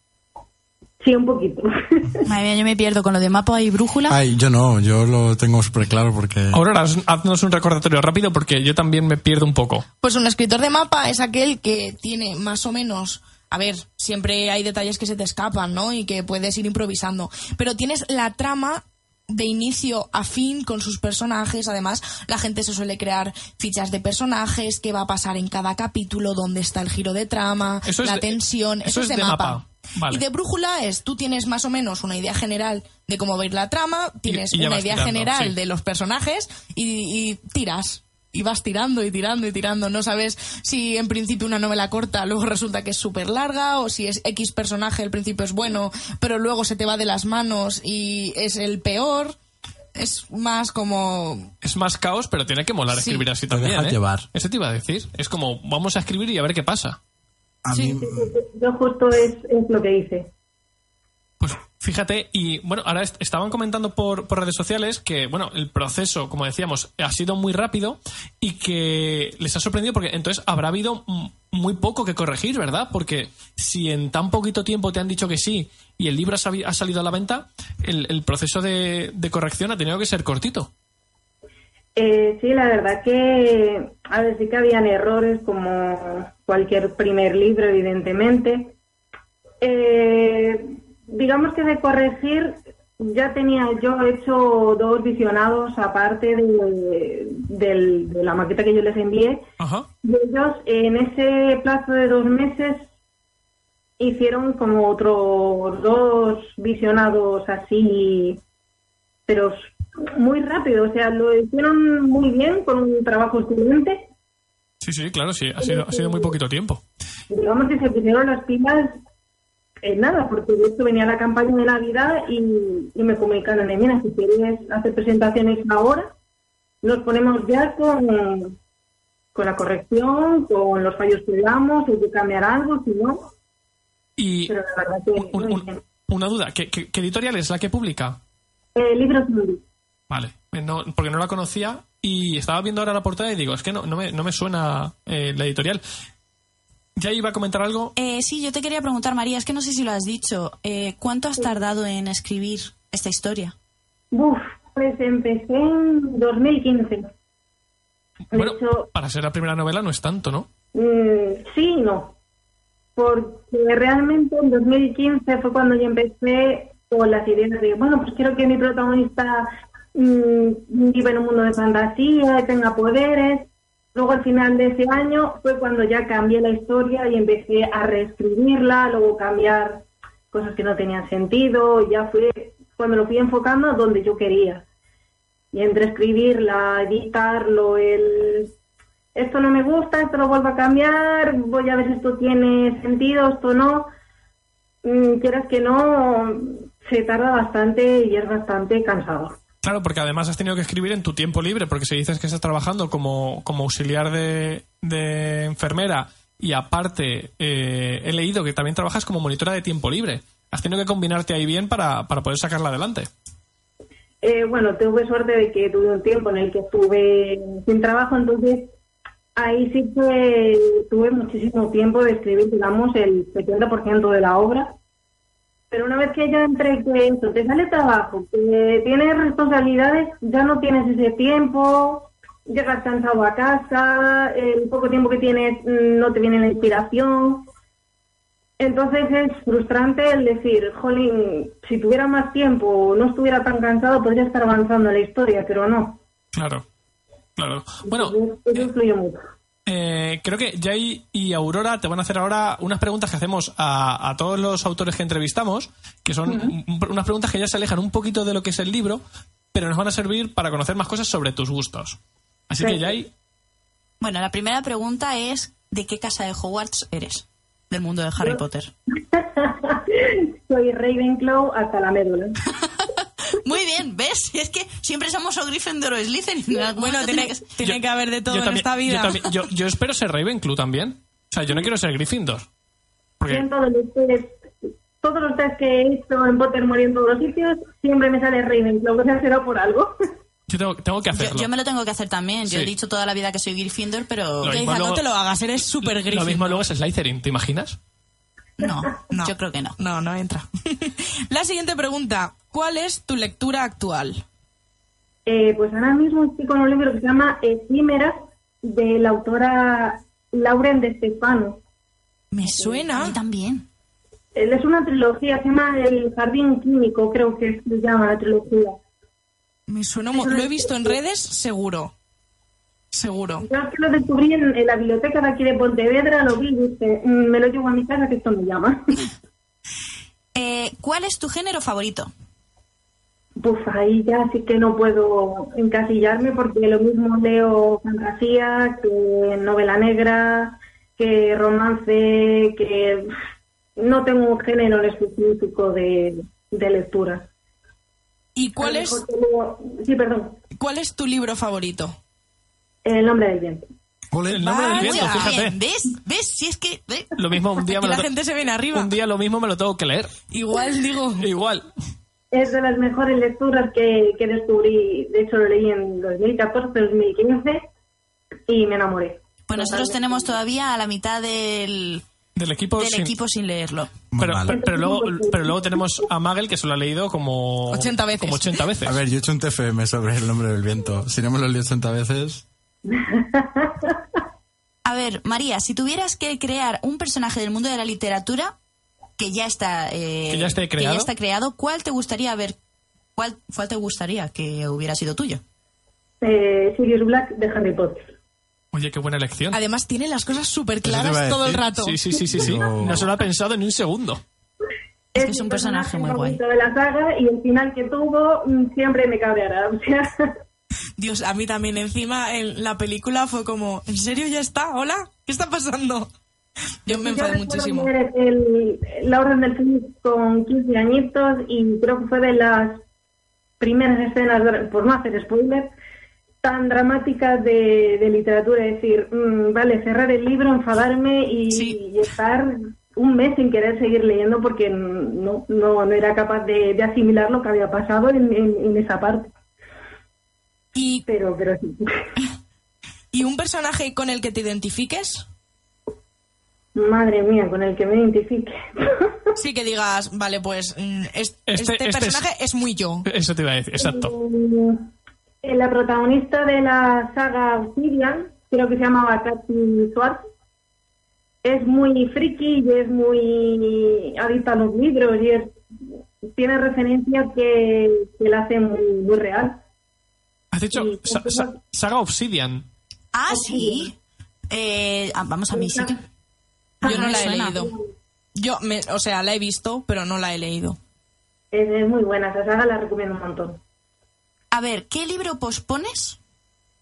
Sí, un poquito. Madre mía, yo me pierdo con lo de mapa y brújula. Ay, yo no, yo lo tengo súper claro porque... Aurora, haz- haznos un recordatorio rápido porque yo también me pierdo un poco. Pues un escritor de mapa es aquel que tiene más o menos, a ver, siempre hay detalles que se te escapan, ¿no? Y que puedes ir improvisando, pero tienes la trama de inicio a fin con sus personajes. Además, la gente se suele crear fichas de personajes, qué va a pasar en cada capítulo, dónde está el giro de trama, Eso la de- tensión. eso Eso, es de, de mapa. mapa. Vale. Y de brújula es, tú tienes más o menos una idea general de cómo va a ir la trama, tienes y una idea tirando, general sí. de los personajes y, y tiras. Y vas tirando y tirando y tirando. No sabes si en principio una novela corta luego resulta que es súper larga o si es X personaje al principio es bueno, pero luego se te va de las manos y es el peor. Es más como... Es más caos, pero tiene que molar Sí. escribir así Te también. ¿eh? llevar. Eso te iba a decir. Es como, vamos a escribir y a ver qué pasa. A Sí. mí, Yo justo es, es lo que hice. Pues fíjate, y bueno, ahora est- estaban comentando por, por redes sociales que, bueno, el proceso, como decíamos, ha sido muy rápido y que les ha sorprendido porque entonces habrá habido muy poco que corregir, ¿verdad? Porque si en tan poquito tiempo te han dicho que sí y el libro ha, ha salido a la venta, el, el proceso de, de corrección ha tenido que ser cortito. Eh, sí, la verdad que A ver, sí que habían errores como cualquier primer libro, evidentemente. Eh, digamos que de corregir, ya tenía yo hecho dos visionados aparte de, del- de la maqueta que yo les envié. Ajá. Y ellos en ese plazo de dos meses hicieron como otros dos visionados así, pero muy rápido. O sea, lo hicieron muy bien con un trabajo excelente. Sí, sí, claro, sí. Ha sido, ha sido muy poquito tiempo. Digamos que se pusieron las pilas en nada, porque de hecho venía la campaña de Navidad y, y me comunicaron, de, mira, si quieres hacer presentaciones ahora, nos ponemos ya con, con la corrección, con los fallos que damos, si hay que cambiar algo, si no. Y Pero la verdad que un- un- una duda, ¿qué, qué, qué editorial es la que publica? Eh, libros indie. Vale, eh, no, porque no la conocía y estaba viendo ahora la portada y digo, es que no, no, me, no me suena eh, la editorial. Ya iba a comentar algo. Eh, sí, yo te quería preguntar, María, es que no sé si lo has dicho. eh, ¿Cuánto has tardado en escribir esta historia? Uf, pues empecé en 2015. De Bueno, hecho, para ser la primera novela no es tanto, ¿no? Mm, sí y no. Porque realmente en 2015 fue cuando yo empecé con las ideas de, bueno, pues quiero que mi protagonista mm, viva en un mundo de fantasía, tenga poderes. Luego al final de ese año fue cuando ya cambié la historia y empecé a reescribirla, luego cambiar cosas que no tenían sentido. Ya fue cuando lo fui enfocando donde yo quería. Y entre escribirla, editarlo, el esto no me gusta, esto lo vuelvo a cambiar, voy a ver si esto tiene sentido, esto no. Mm, quieras que no, se tarda bastante y es bastante cansado. Claro, porque además has tenido que escribir en tu tiempo libre, porque si dices que estás trabajando como, como auxiliar de, enfermera y aparte eh, he leído que también trabajas como monitora de tiempo libre, has tenido que combinarte ahí bien para, para poder sacarla adelante. Eh, bueno, tuve suerte de que tuve un tiempo en el que estuve sin trabajo, entonces ahí sí que tuve muchísimo tiempo de escribir, digamos, el 70% de la obra. Pero una vez que ya entré que eso, te sale trabajo, que tienes responsabilidades, ya no tienes ese tiempo, llegas cansado a casa, el poco tiempo que tienes mm, no te viene la inspiración. Entonces es frustrante el decir, jolín, si tuviera más tiempo, no estuviera tan cansado, podría estar avanzando en la historia, pero no. Claro, claro. Bueno, eso influye mucho. Eh, creo que Jay y Aurora te van a hacer ahora unas preguntas que hacemos a, a todos los autores que entrevistamos, que son un- unas preguntas que ya se alejan un poquito de lo que es el libro, pero nos van a servir para conocer más cosas sobre tus gustos. Así que. Jay, Bueno, la primera pregunta es ¿de qué casa de Hogwarts eres? Del mundo de Harry Potter. Soy Ravenclaw hasta la médula. Muy bien, ¿ves? Es que siempre somos o Gryffindor o Slytherin. Bueno, tiene, tiene que- tiene Yo- que haber de todo yo en también- esta vida. Yo, también- yo- yo espero ser Ravenclaw también. O sea, yo no quiero ser Gryffindor. Porque todos los test, que he hecho en Pottermore y en todos los sitios, siempre me sale Ravenclaw, o sea, será por algo. yo tengo, tengo que hacerlo. yo me lo tengo que hacer también. Yo Sí. he dicho toda la vida que soy Gryffindor, pero Lo no te lo hagas, eres súper Lo Gryffindor. mismo luego es Slytherin, ¿te imaginas? No, No. yo creo que no. No, no entra. la siguiente pregunta. ¿Cuál es tu lectura actual? Eh, pues ahora mismo estoy con un libro que se llama Efímeras, de la autora Lauren de Stefano. Me A suena. mí también. Él es una trilogía, se llama El Jardín Químico, creo que se llama la trilogía. Me suena. Lo he visto en redes, seguro. Seguro. Yo es que lo descubrí en, en la biblioteca de aquí de Pontevedra, lo vi y dije, "Mm, me lo llevo a mi casa que esto me llama. Eh, ¿Cuál es tu género favorito? Pues ahí ya sí que no puedo encasillarme porque lo mismo leo fantasía que novela negra, que romance, que no tengo un género específico de, de lectura. ¿Y cuál es, leo- Sí, perdón. cuál es tu libro favorito? El nombre del viento. Ole. El nombre del viento, fíjate. bien, ¿ves? ¿Ves? Si es que... ¿ve? Lo mismo un día me lo la gente se viene arriba. Un día lo mismo me lo tengo que leer. Igual digo. Igual. Es de las mejores lecturas que, que descubrí. De hecho, lo leí en 2014, 2015 y me enamoré. Pues nosotros Totalmente. tenemos todavía a la mitad del, Del equipo del sin- equipo sin leerlo. Pero, pero, pero luego, pero luego tenemos a Magel que se lo ha leído como 80 veces. Como 80 veces. A ver, yo he hecho un TFM sobre el nombre del viento. Si no me lo he leído 80 veces, ver, María, si tuvieras que crear un personaje del mundo de la literatura que ya está, eh, Que ya esté creado. está creado, ¿cuál te gustaría ver? ¿Cuál, cuál te gustaría que hubiera sido tuyo? Eh, Sirius Black de Harry Potter. Oye, qué buena elección. Además tiene las cosas súper a claras todo el rato. Sí, sí, sí, sí, sí. Yo- No se lo ha pensado ni un segundo. Es que es un personaje muy guay. de la saga y el final que tuvo mm, siempre me cabreará. O sea, Dios, a mí también encima en la película fue como, ¿en serio ya está? ¿Hola? ¿Qué está pasando? Yo me enfadé Yo muchísimo. ver el- la Orden del Fénix con 15 añitos y creo que fue de las primeras escenas, por no hacer spoiler, tan dramáticas de, de literatura. Es decir, mm, vale, cerrar el libro, enfadarme y, Sí. y estar un mes sin querer seguir leyendo porque no, no, no era capaz de, de asimilar lo que había pasado en, en- en esa parte. ¿Y, Pero, pero sí. ¿Y un personaje con el que te identifiques? Madre mía, con el que me identifique. Sí que digas, vale, pues mm, es- Este- este, este es- personaje es... muy yo. Eso te iba a decir, exacto. Mm, eh, La protagonista de la saga Obsidian, creo que se llamaba Kathy Schwartz, es muy friki y es muy adicta a los libros y es, tiene referencias que, que la hacen muy, muy real. Has dicho Sí, sa- sa- Saga Obsidian. Ah, sí. Eh, ah, vamos a mí, sí que. Yo no la he leído. Yo, me, o sea, la he visto, pero no la he leído. Es, muy buena, esa saga la recomiendo un montón. A ver, ¿qué libro pospones?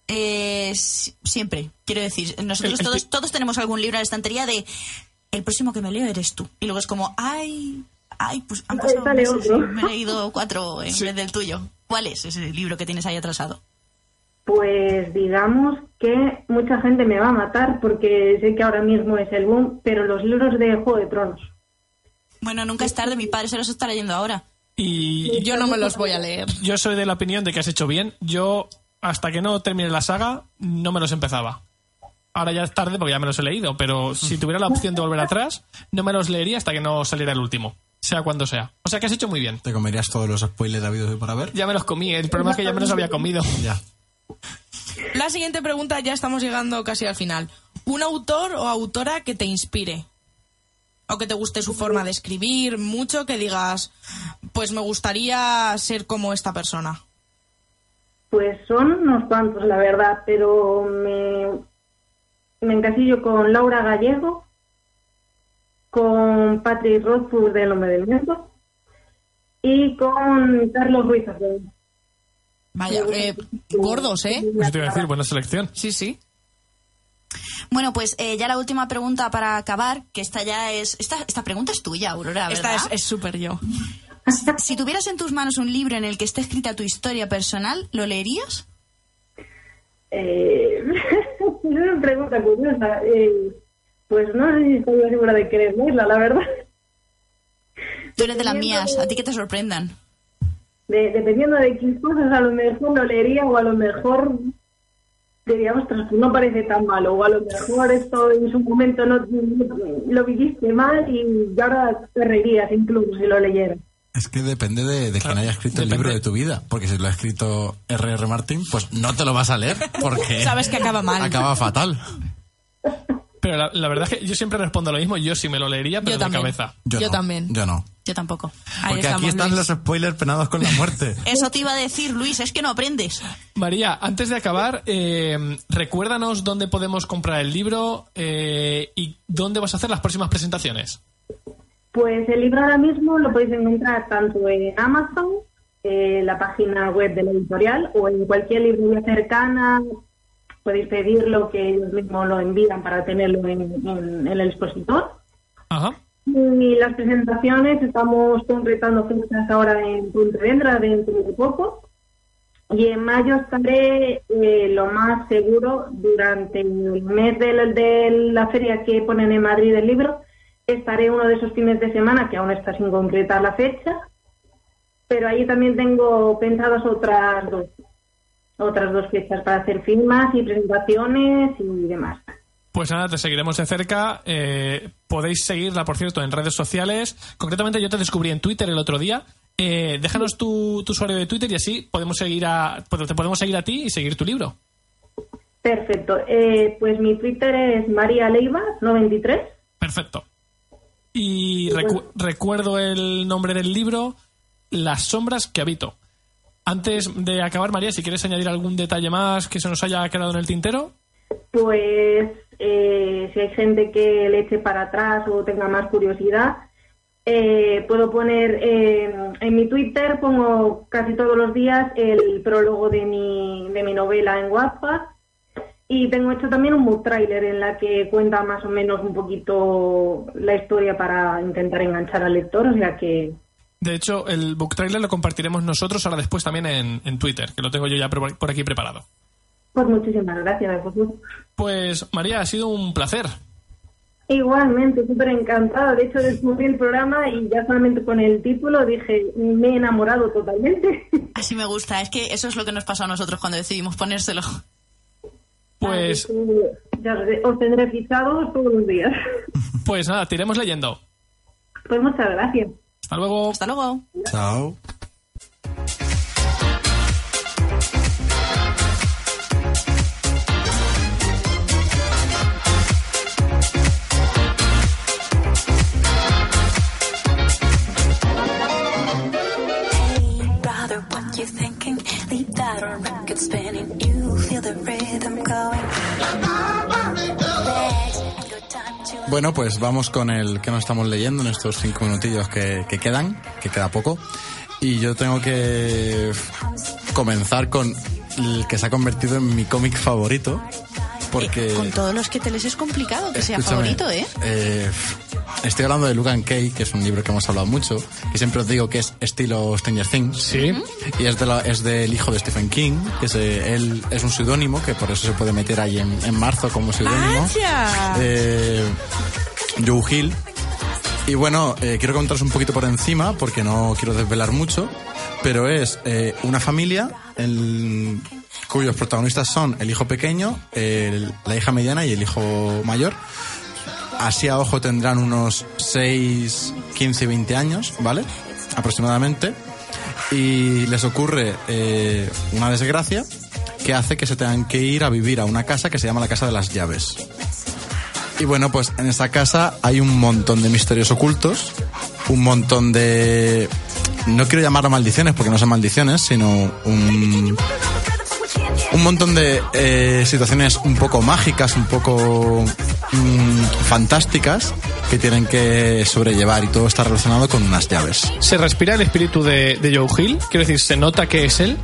Eh, si- siempre, quiero decir, nosotros todos, todos tenemos algún libro en la estantería de el próximo que me leo eres tú. Y luego es como, ay, ay, pues han pasado meses me he leído cuatro en Sí. vez del tuyo. ¿Cuál es ese libro que tienes ahí atrasado? Pues digamos que mucha gente me va a matar porque sé que ahora mismo es el boom, pero los libros de Juego de Tronos. Bueno, nunca es tarde, mi padre se los está leyendo ahora. Y Yo no me los voy a leer. yo soy de la opinión de que has hecho bien. Yo, hasta que no termine la saga, no me los empezaba. Ahora ya es tarde porque ya me los he leído, pero si tuviera la opción de volver atrás, no me los leería hasta que no saliera el último, sea cuando sea. O sea que has hecho muy bien. ¿Te comerías todos los spoilers habidos y por haber? Ya me los comí, el problema es que ya me los había comido. Ya. La siguiente pregunta, ya estamos llegando casi al final. ¿Un autor o autora que te inspire? O que te guste su forma de escribir, mucho que digas, pues me gustaría ser como esta persona. Pues son unos cuantos, la verdad, pero me, me encasillo con Laura Gallego, con Patrick Rothfuss del Hombre del Viento y con Carlos Ruiz. Vaya, eh, gordos, ¿eh? Eso te iba a decir, buena selección. Sí, sí. Bueno, pues eh, ya la última pregunta para acabar, que esta ya es... Esta, esta pregunta es tuya, Aurora, ¿verdad? Esta es es súper yo. Si tuvieras en tus manos un libro en el que esté escrita tu historia personal, ¿lo leerías? Eh, es una pregunta curiosa. Eh, pues no sé si estoy segura de querer leerla, la verdad. Tú eres de las mías, a ti que te sorprendan. De- dependiendo de qué cosas, a lo mejor lo leería o a lo mejor diría, ostras, pues no parece tan malo, o a lo mejor esto en su momento no lo viviste mal y ahora te reirías incluso si lo leyeras. Es que depende de, de quién haya escrito el libro de tu vida. Porque si lo ha escrito R.R. Martin, pues no te lo vas a leer porque Sabes que acaba mal. acaba fatal. Pero la, la verdad es que yo siempre respondo lo mismo. Yo sí me lo leería, pero Yo de también. cabeza. Yo, Yo no, también. Yo no. Yo tampoco. Ahí Porque aquí están Luis. los spoilers penados con la muerte. Eso te iba a decir, Luis, es que no aprendes. María, antes de acabar, eh, recuérdanos dónde podemos comprar el libro eh, y dónde vas a hacer las próximas presentaciones. Pues el libro ahora mismo lo podéis encontrar tanto en Amazon, eh, la página web de la editorial, o en cualquier librería cercana. Podéis pedirlo, que ellos mismos lo envían para tenerlo en, en- en el expositor. Ajá. Y las presentaciones, estamos concretando fechas ahora en Pontevedra dentro de poco. Y en mayo estaré eh, lo más seguro durante el mes de, la- de la feria que ponen en Madrid del libro. Estaré uno de esos fines de semana que aún está sin concretar la fecha. Pero ahí también tengo pensadas otras dos, otras dos fechas para hacer firmas y presentaciones y demás. Pues nada, te seguiremos de cerca. Eh, podéis seguirla, por cierto, en redes sociales. Concretamente, yo te descubrí en Twitter el otro día. Eh, déjanos tu, tu usuario de Twitter y así podemos seguir a, pues te podemos seguir a ti y seguir tu libro. Perfecto. Eh, pues mi Twitter es María Leiva 93. Perfecto. Y recu- recuerdo el nombre del libro, Las sombras que habito. Antes de acabar, María, si quieres añadir algún detalle más que se nos haya quedado en el tintero. Pues eh, si hay gente que le eche para atrás o tenga más curiosidad, eh, puedo poner eh, en mi Twitter, pongo casi todos los días el prólogo de mi, de mi novela en WhatsApp. Y tengo hecho también un book trailer en la que cuenta más o menos un poquito la historia para intentar enganchar al lector, o sea que De hecho, el book trailer lo compartiremos nosotros ahora después también en, en Twitter, que lo tengo yo ya por aquí preparado. pues muchísimas gracias. Pues, Pues María, ha sido un placer. Igualmente, súper encantada. De hecho, descubrí el programa y ya solamente con el título dije, me he enamorado totalmente. Así me gusta, es que eso es lo que nos pasó a nosotros cuando decidimos ponérselo. Pues, que ya os tendré fichados todos los días. pues nada, te iremos leyendo. Pues muchas gracias. Hasta luego. Hasta luego. Chao. Bueno, pues vamos con el que nos estamos leyendo en estos cinco minutillos que, que quedan, que queda poco. Y yo tengo que comenzar con el que se ha convertido en mi cómic favorito. Porque. Eh, con todos los que te les es complicado que sea favorito, ¿eh? eh, estoy hablando de Lucan Kay, que es un libro que hemos hablado mucho, que siempre os digo que es estilo Stranger Things. Sí. Y es, de la- es del hijo de Stephen King, que es, eh, él es un seudónimo, que por eso se puede meter ahí en, en marzo como seudónimo. Eh, Joe Hill. Y bueno, eh, quiero contaros un poquito por encima, porque no quiero desvelar mucho, pero es eh, una familia en- cuyos protagonistas son el hijo pequeño, el- la hija mediana y el hijo mayor. Así a ojo tendrán unos 6, 15, 20 años, ¿vale? Aproximadamente. Y les ocurre eh, una desgracia que hace que se tengan que ir a vivir a una casa que se llama la Casa de las Llaves. Y bueno, pues en esa casa hay un montón de misterios ocultos, un montón de... No quiero llamarlo maldiciones porque no son maldiciones, sino un, un montón de eh, situaciones un poco mágicas, un poco mm, fantásticas que tienen que sobrellevar y todo está relacionado con unas llaves. Se respira el espíritu de, de Joe Hill. Quiero decir, se nota que es él.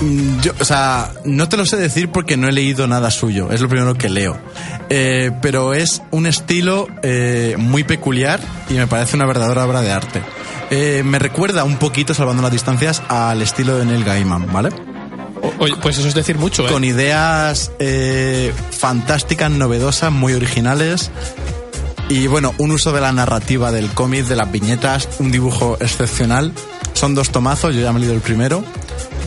Mm, Yo, o sea, no te lo sé decir porque no he leído nada suyo, es lo primero que leo. Eh, pero es un estilo eh, muy peculiar y me parece una verdadera obra de arte. Eh, me recuerda un poquito, salvando las distancias, al estilo de Neil Gaiman, ¿vale? Oye, pues eso es decir mucho, ¿eh? Con ideas eh, fantásticas, novedosas, muy originales. Y bueno, un uso de la narrativa del cómic, de las viñetas, un dibujo excepcional. Son dos tomazos, yo ya me he leído el primero.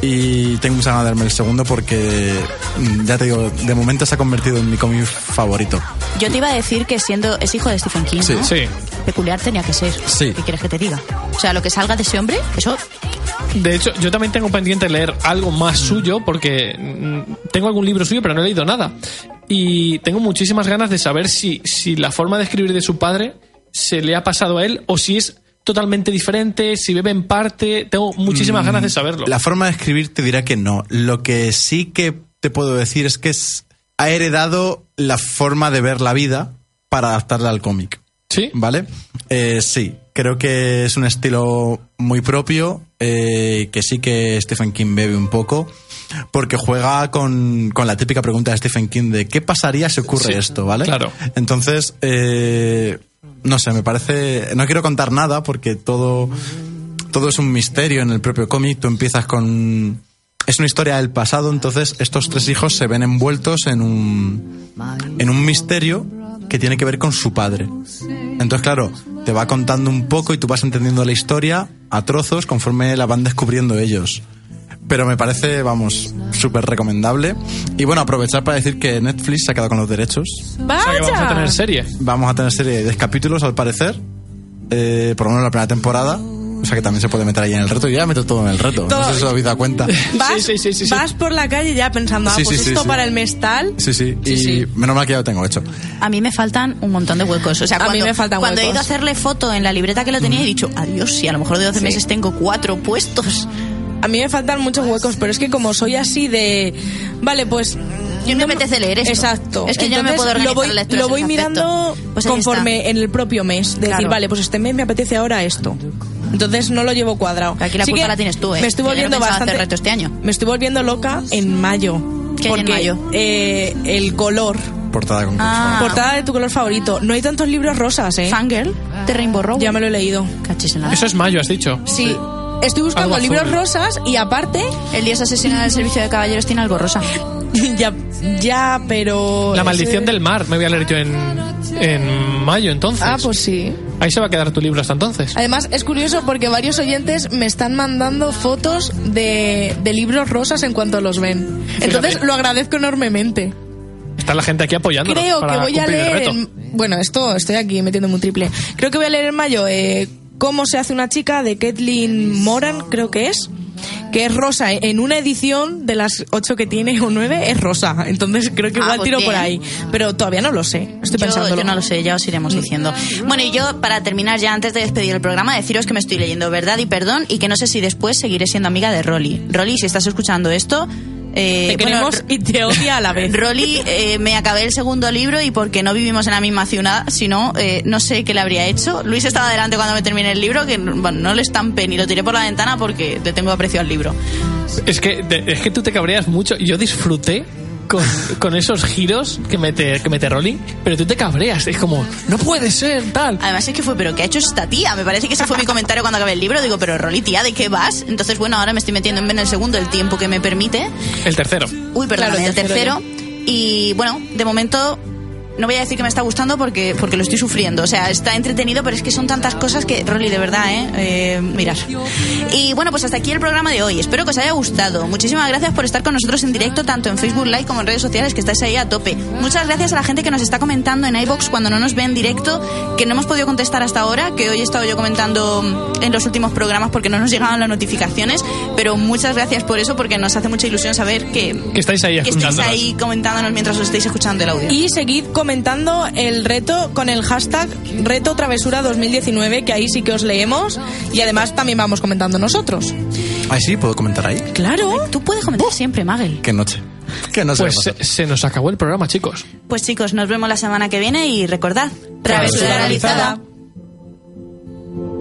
Y tengo mucha ganas de darme el segundo porque, mm, ya te digo, de momento se ha convertido en mi cómic favorito. Yo te iba a decir que siendo es hijo de Stephen King, Sí, ¿no? Sí. Peculiar tenía que ser. Sí. ¿Qué quieres que te diga? O sea, lo que salga de ese hombre, eso De hecho, yo también tengo pendiente leer algo más suyo porque mm, tengo algún libro suyo, pero no he leído nada. Y tengo muchísimas ganas de saber si, si la forma de escribir de su padre se le ha pasado a él o si es totalmente diferente, si bebe en parte. Tengo muchísimas ganas de saberlo. Mm, La forma de escribir te dirá que no. Lo que sí que te puedo decir es que es- ha heredado la forma de ver la vida para adaptarla al cómic. ¿Sí? ¿Vale? Eh, sí, creo que es un estilo muy propio, eh, que sí que Stephen King bebe un poco, porque juega con, con la típica pregunta de Stephen King de ¿qué pasaría si ocurre Sí, esto? ¿Vale? claro. Entonces, eh, no sé, me parece... No quiero contar nada porque todo, todo es un misterio en el propio cómic. Tú empiezas con... Es una historia del pasado, entonces estos tres hijos se ven envueltos en un, en un misterio que tiene que ver con su padre. Entonces, claro, te va contando un poco y tú vas entendiendo la historia a trozos conforme la van descubriendo ellos. Pero me parece, vamos, súper recomendable. Y bueno, aprovechar para decir que Netflix se ha quedado con los derechos. O sea, que vamos a tener serie. Vamos a tener serie de 10 capítulos, al parecer. Eh, por lo menos la primera temporada. O sea que también se puede meter ahí en el reto. Yo ya meto todo en el reto. Todo. No sé si os habéis dado cuenta. Vas, Sí, sí, sí, sí, sí. vas por la calle ya pensando, ah, Sí, pues sí, sí, esto sí. para el mes tal. Sí, sí. Y sí. menos mal que ya lo tengo hecho. A mí me faltan un montón de huecos. O sea, A mí cuando, me faltan cuando he ido a hacerle foto en la libreta que lo tenía, he dicho, adiós, si a lo mejor de 12 Sí. meses tengo cuatro puestos. A mí me faltan muchos huecos, pero es que como soy así de... Vale, pues... Yo me no apetece leer esto. Exacto. Es que yo no me puedo organizar lo voy, la lectura lo voy mirando. Pues conforme está. en el propio mes. De decir, vale, pues este mes me apetece ahora esto. Entonces no lo llevo cuadrado. Aquí la Sí culpa la tienes tú, ¿eh? Me estoy no volviendo bastante... reto este año. Me estoy volviendo loca en mayo. ¿Qué hay en porque mayo? eh, el color... Portada con Ah. Portada de tu color favorito. No hay tantos libros rosas, ¿eh? Fangirl de Rainbow Row. Ya me lo he leído. Cachis en la- Eso es mayo, has dicho. Sí. Estoy buscando libros rosas y aparte... El dios asesino del servicio de caballeros tiene algo rosa. ya, ya, pero... La maldición ese- del mar, me voy a leer yo en, en mayo entonces. Ah, pues sí. Ahí se va a quedar tu libro hasta entonces. Además, es curioso porque varios oyentes me están mandando fotos de, de libros rosas en cuanto los ven. Entonces, lo agradezco enormemente. Está la gente aquí apoyándonos Creo para que voy a leer... en- bueno, esto estoy aquí metiéndome un triple. Creo que voy a leer en mayo eh, Cómo se hace una chica de Kathleen Moran, creo que es. Que es rosa. En una edición de las ocho que tiene o nueve es rosa. Entonces creo que Ah, igual pues tiro por ahí. Pero todavía no lo sé. Estoy Yo, pensándolo. yo no lo sé, ya os iremos diciendo. Bueno, y yo, para terminar ya, antes de despedir el programa, deciros que me estoy leyendo Verdad y Perdón y que no sé si después seguiré siendo amiga de Rolly. Rolly, si estás escuchando esto... eh, Te bueno, queremos y te odia a la vez. Rolly, eh, me acabé el segundo libro y porque no vivimos en la misma ciudad, sino eh, no sé qué le habría hecho. Luis estaba delante cuando me terminé el libro, que bueno, no le estampé ni lo tiré por la ventana porque le tengo aprecio al libro. Es que, te- es que tú te cabreas mucho. Yo disfruté con, con esos giros que mete, que mete Rolling, pero tú te cabreas. Es como, no puede ser, tal. Además es que fue, pero ¿qué ha hecho esta tía? Me parece que ese fue mi comentario cuando acabé el libro. Digo, pero Rolly, tía, ¿de qué vas? Entonces, bueno, ahora me estoy metiendo en el segundo el tiempo que me permite. El tercero. Uy, perdón, Claro, el tercero. Y bueno, de momento no voy a decir que me está gustando porque, porque lo estoy sufriendo. O sea, está entretenido, pero es que son tantas cosas que, Rolly, de verdad, ¿eh? eh mirad. Y bueno, pues hasta aquí el programa de hoy. Espero que os haya gustado. Muchísimas gracias por estar con nosotros en directo, tanto en Facebook Live como en redes sociales, que estáis ahí a tope. Muchas gracias a la gente que nos está comentando en iBox cuando no nos ve en directo, que no hemos podido contestar hasta ahora, que hoy he estado yo comentando en los últimos programas porque no nos llegaban las notificaciones. Pero muchas gracias por eso, porque nos hace mucha ilusión saber que, Que estáis ahí que escuchándonos. ahí comentándonos mientras os estáis escuchando el audio. Y seguid comentando el reto con el hashtag Reto Travesura 2019, que ahí sí que os leemos y además también vamos comentando nosotros. Ay, sí, puedo comentar ahí. Claro. Tú puedes comentar siempre, Magel. Qué noche. Qué noche. Pues se, pasar. se nos acabó el programa, chicos. Pues chicos, nos vemos la semana que viene y recordad, Travesura travesura realizada. realizada.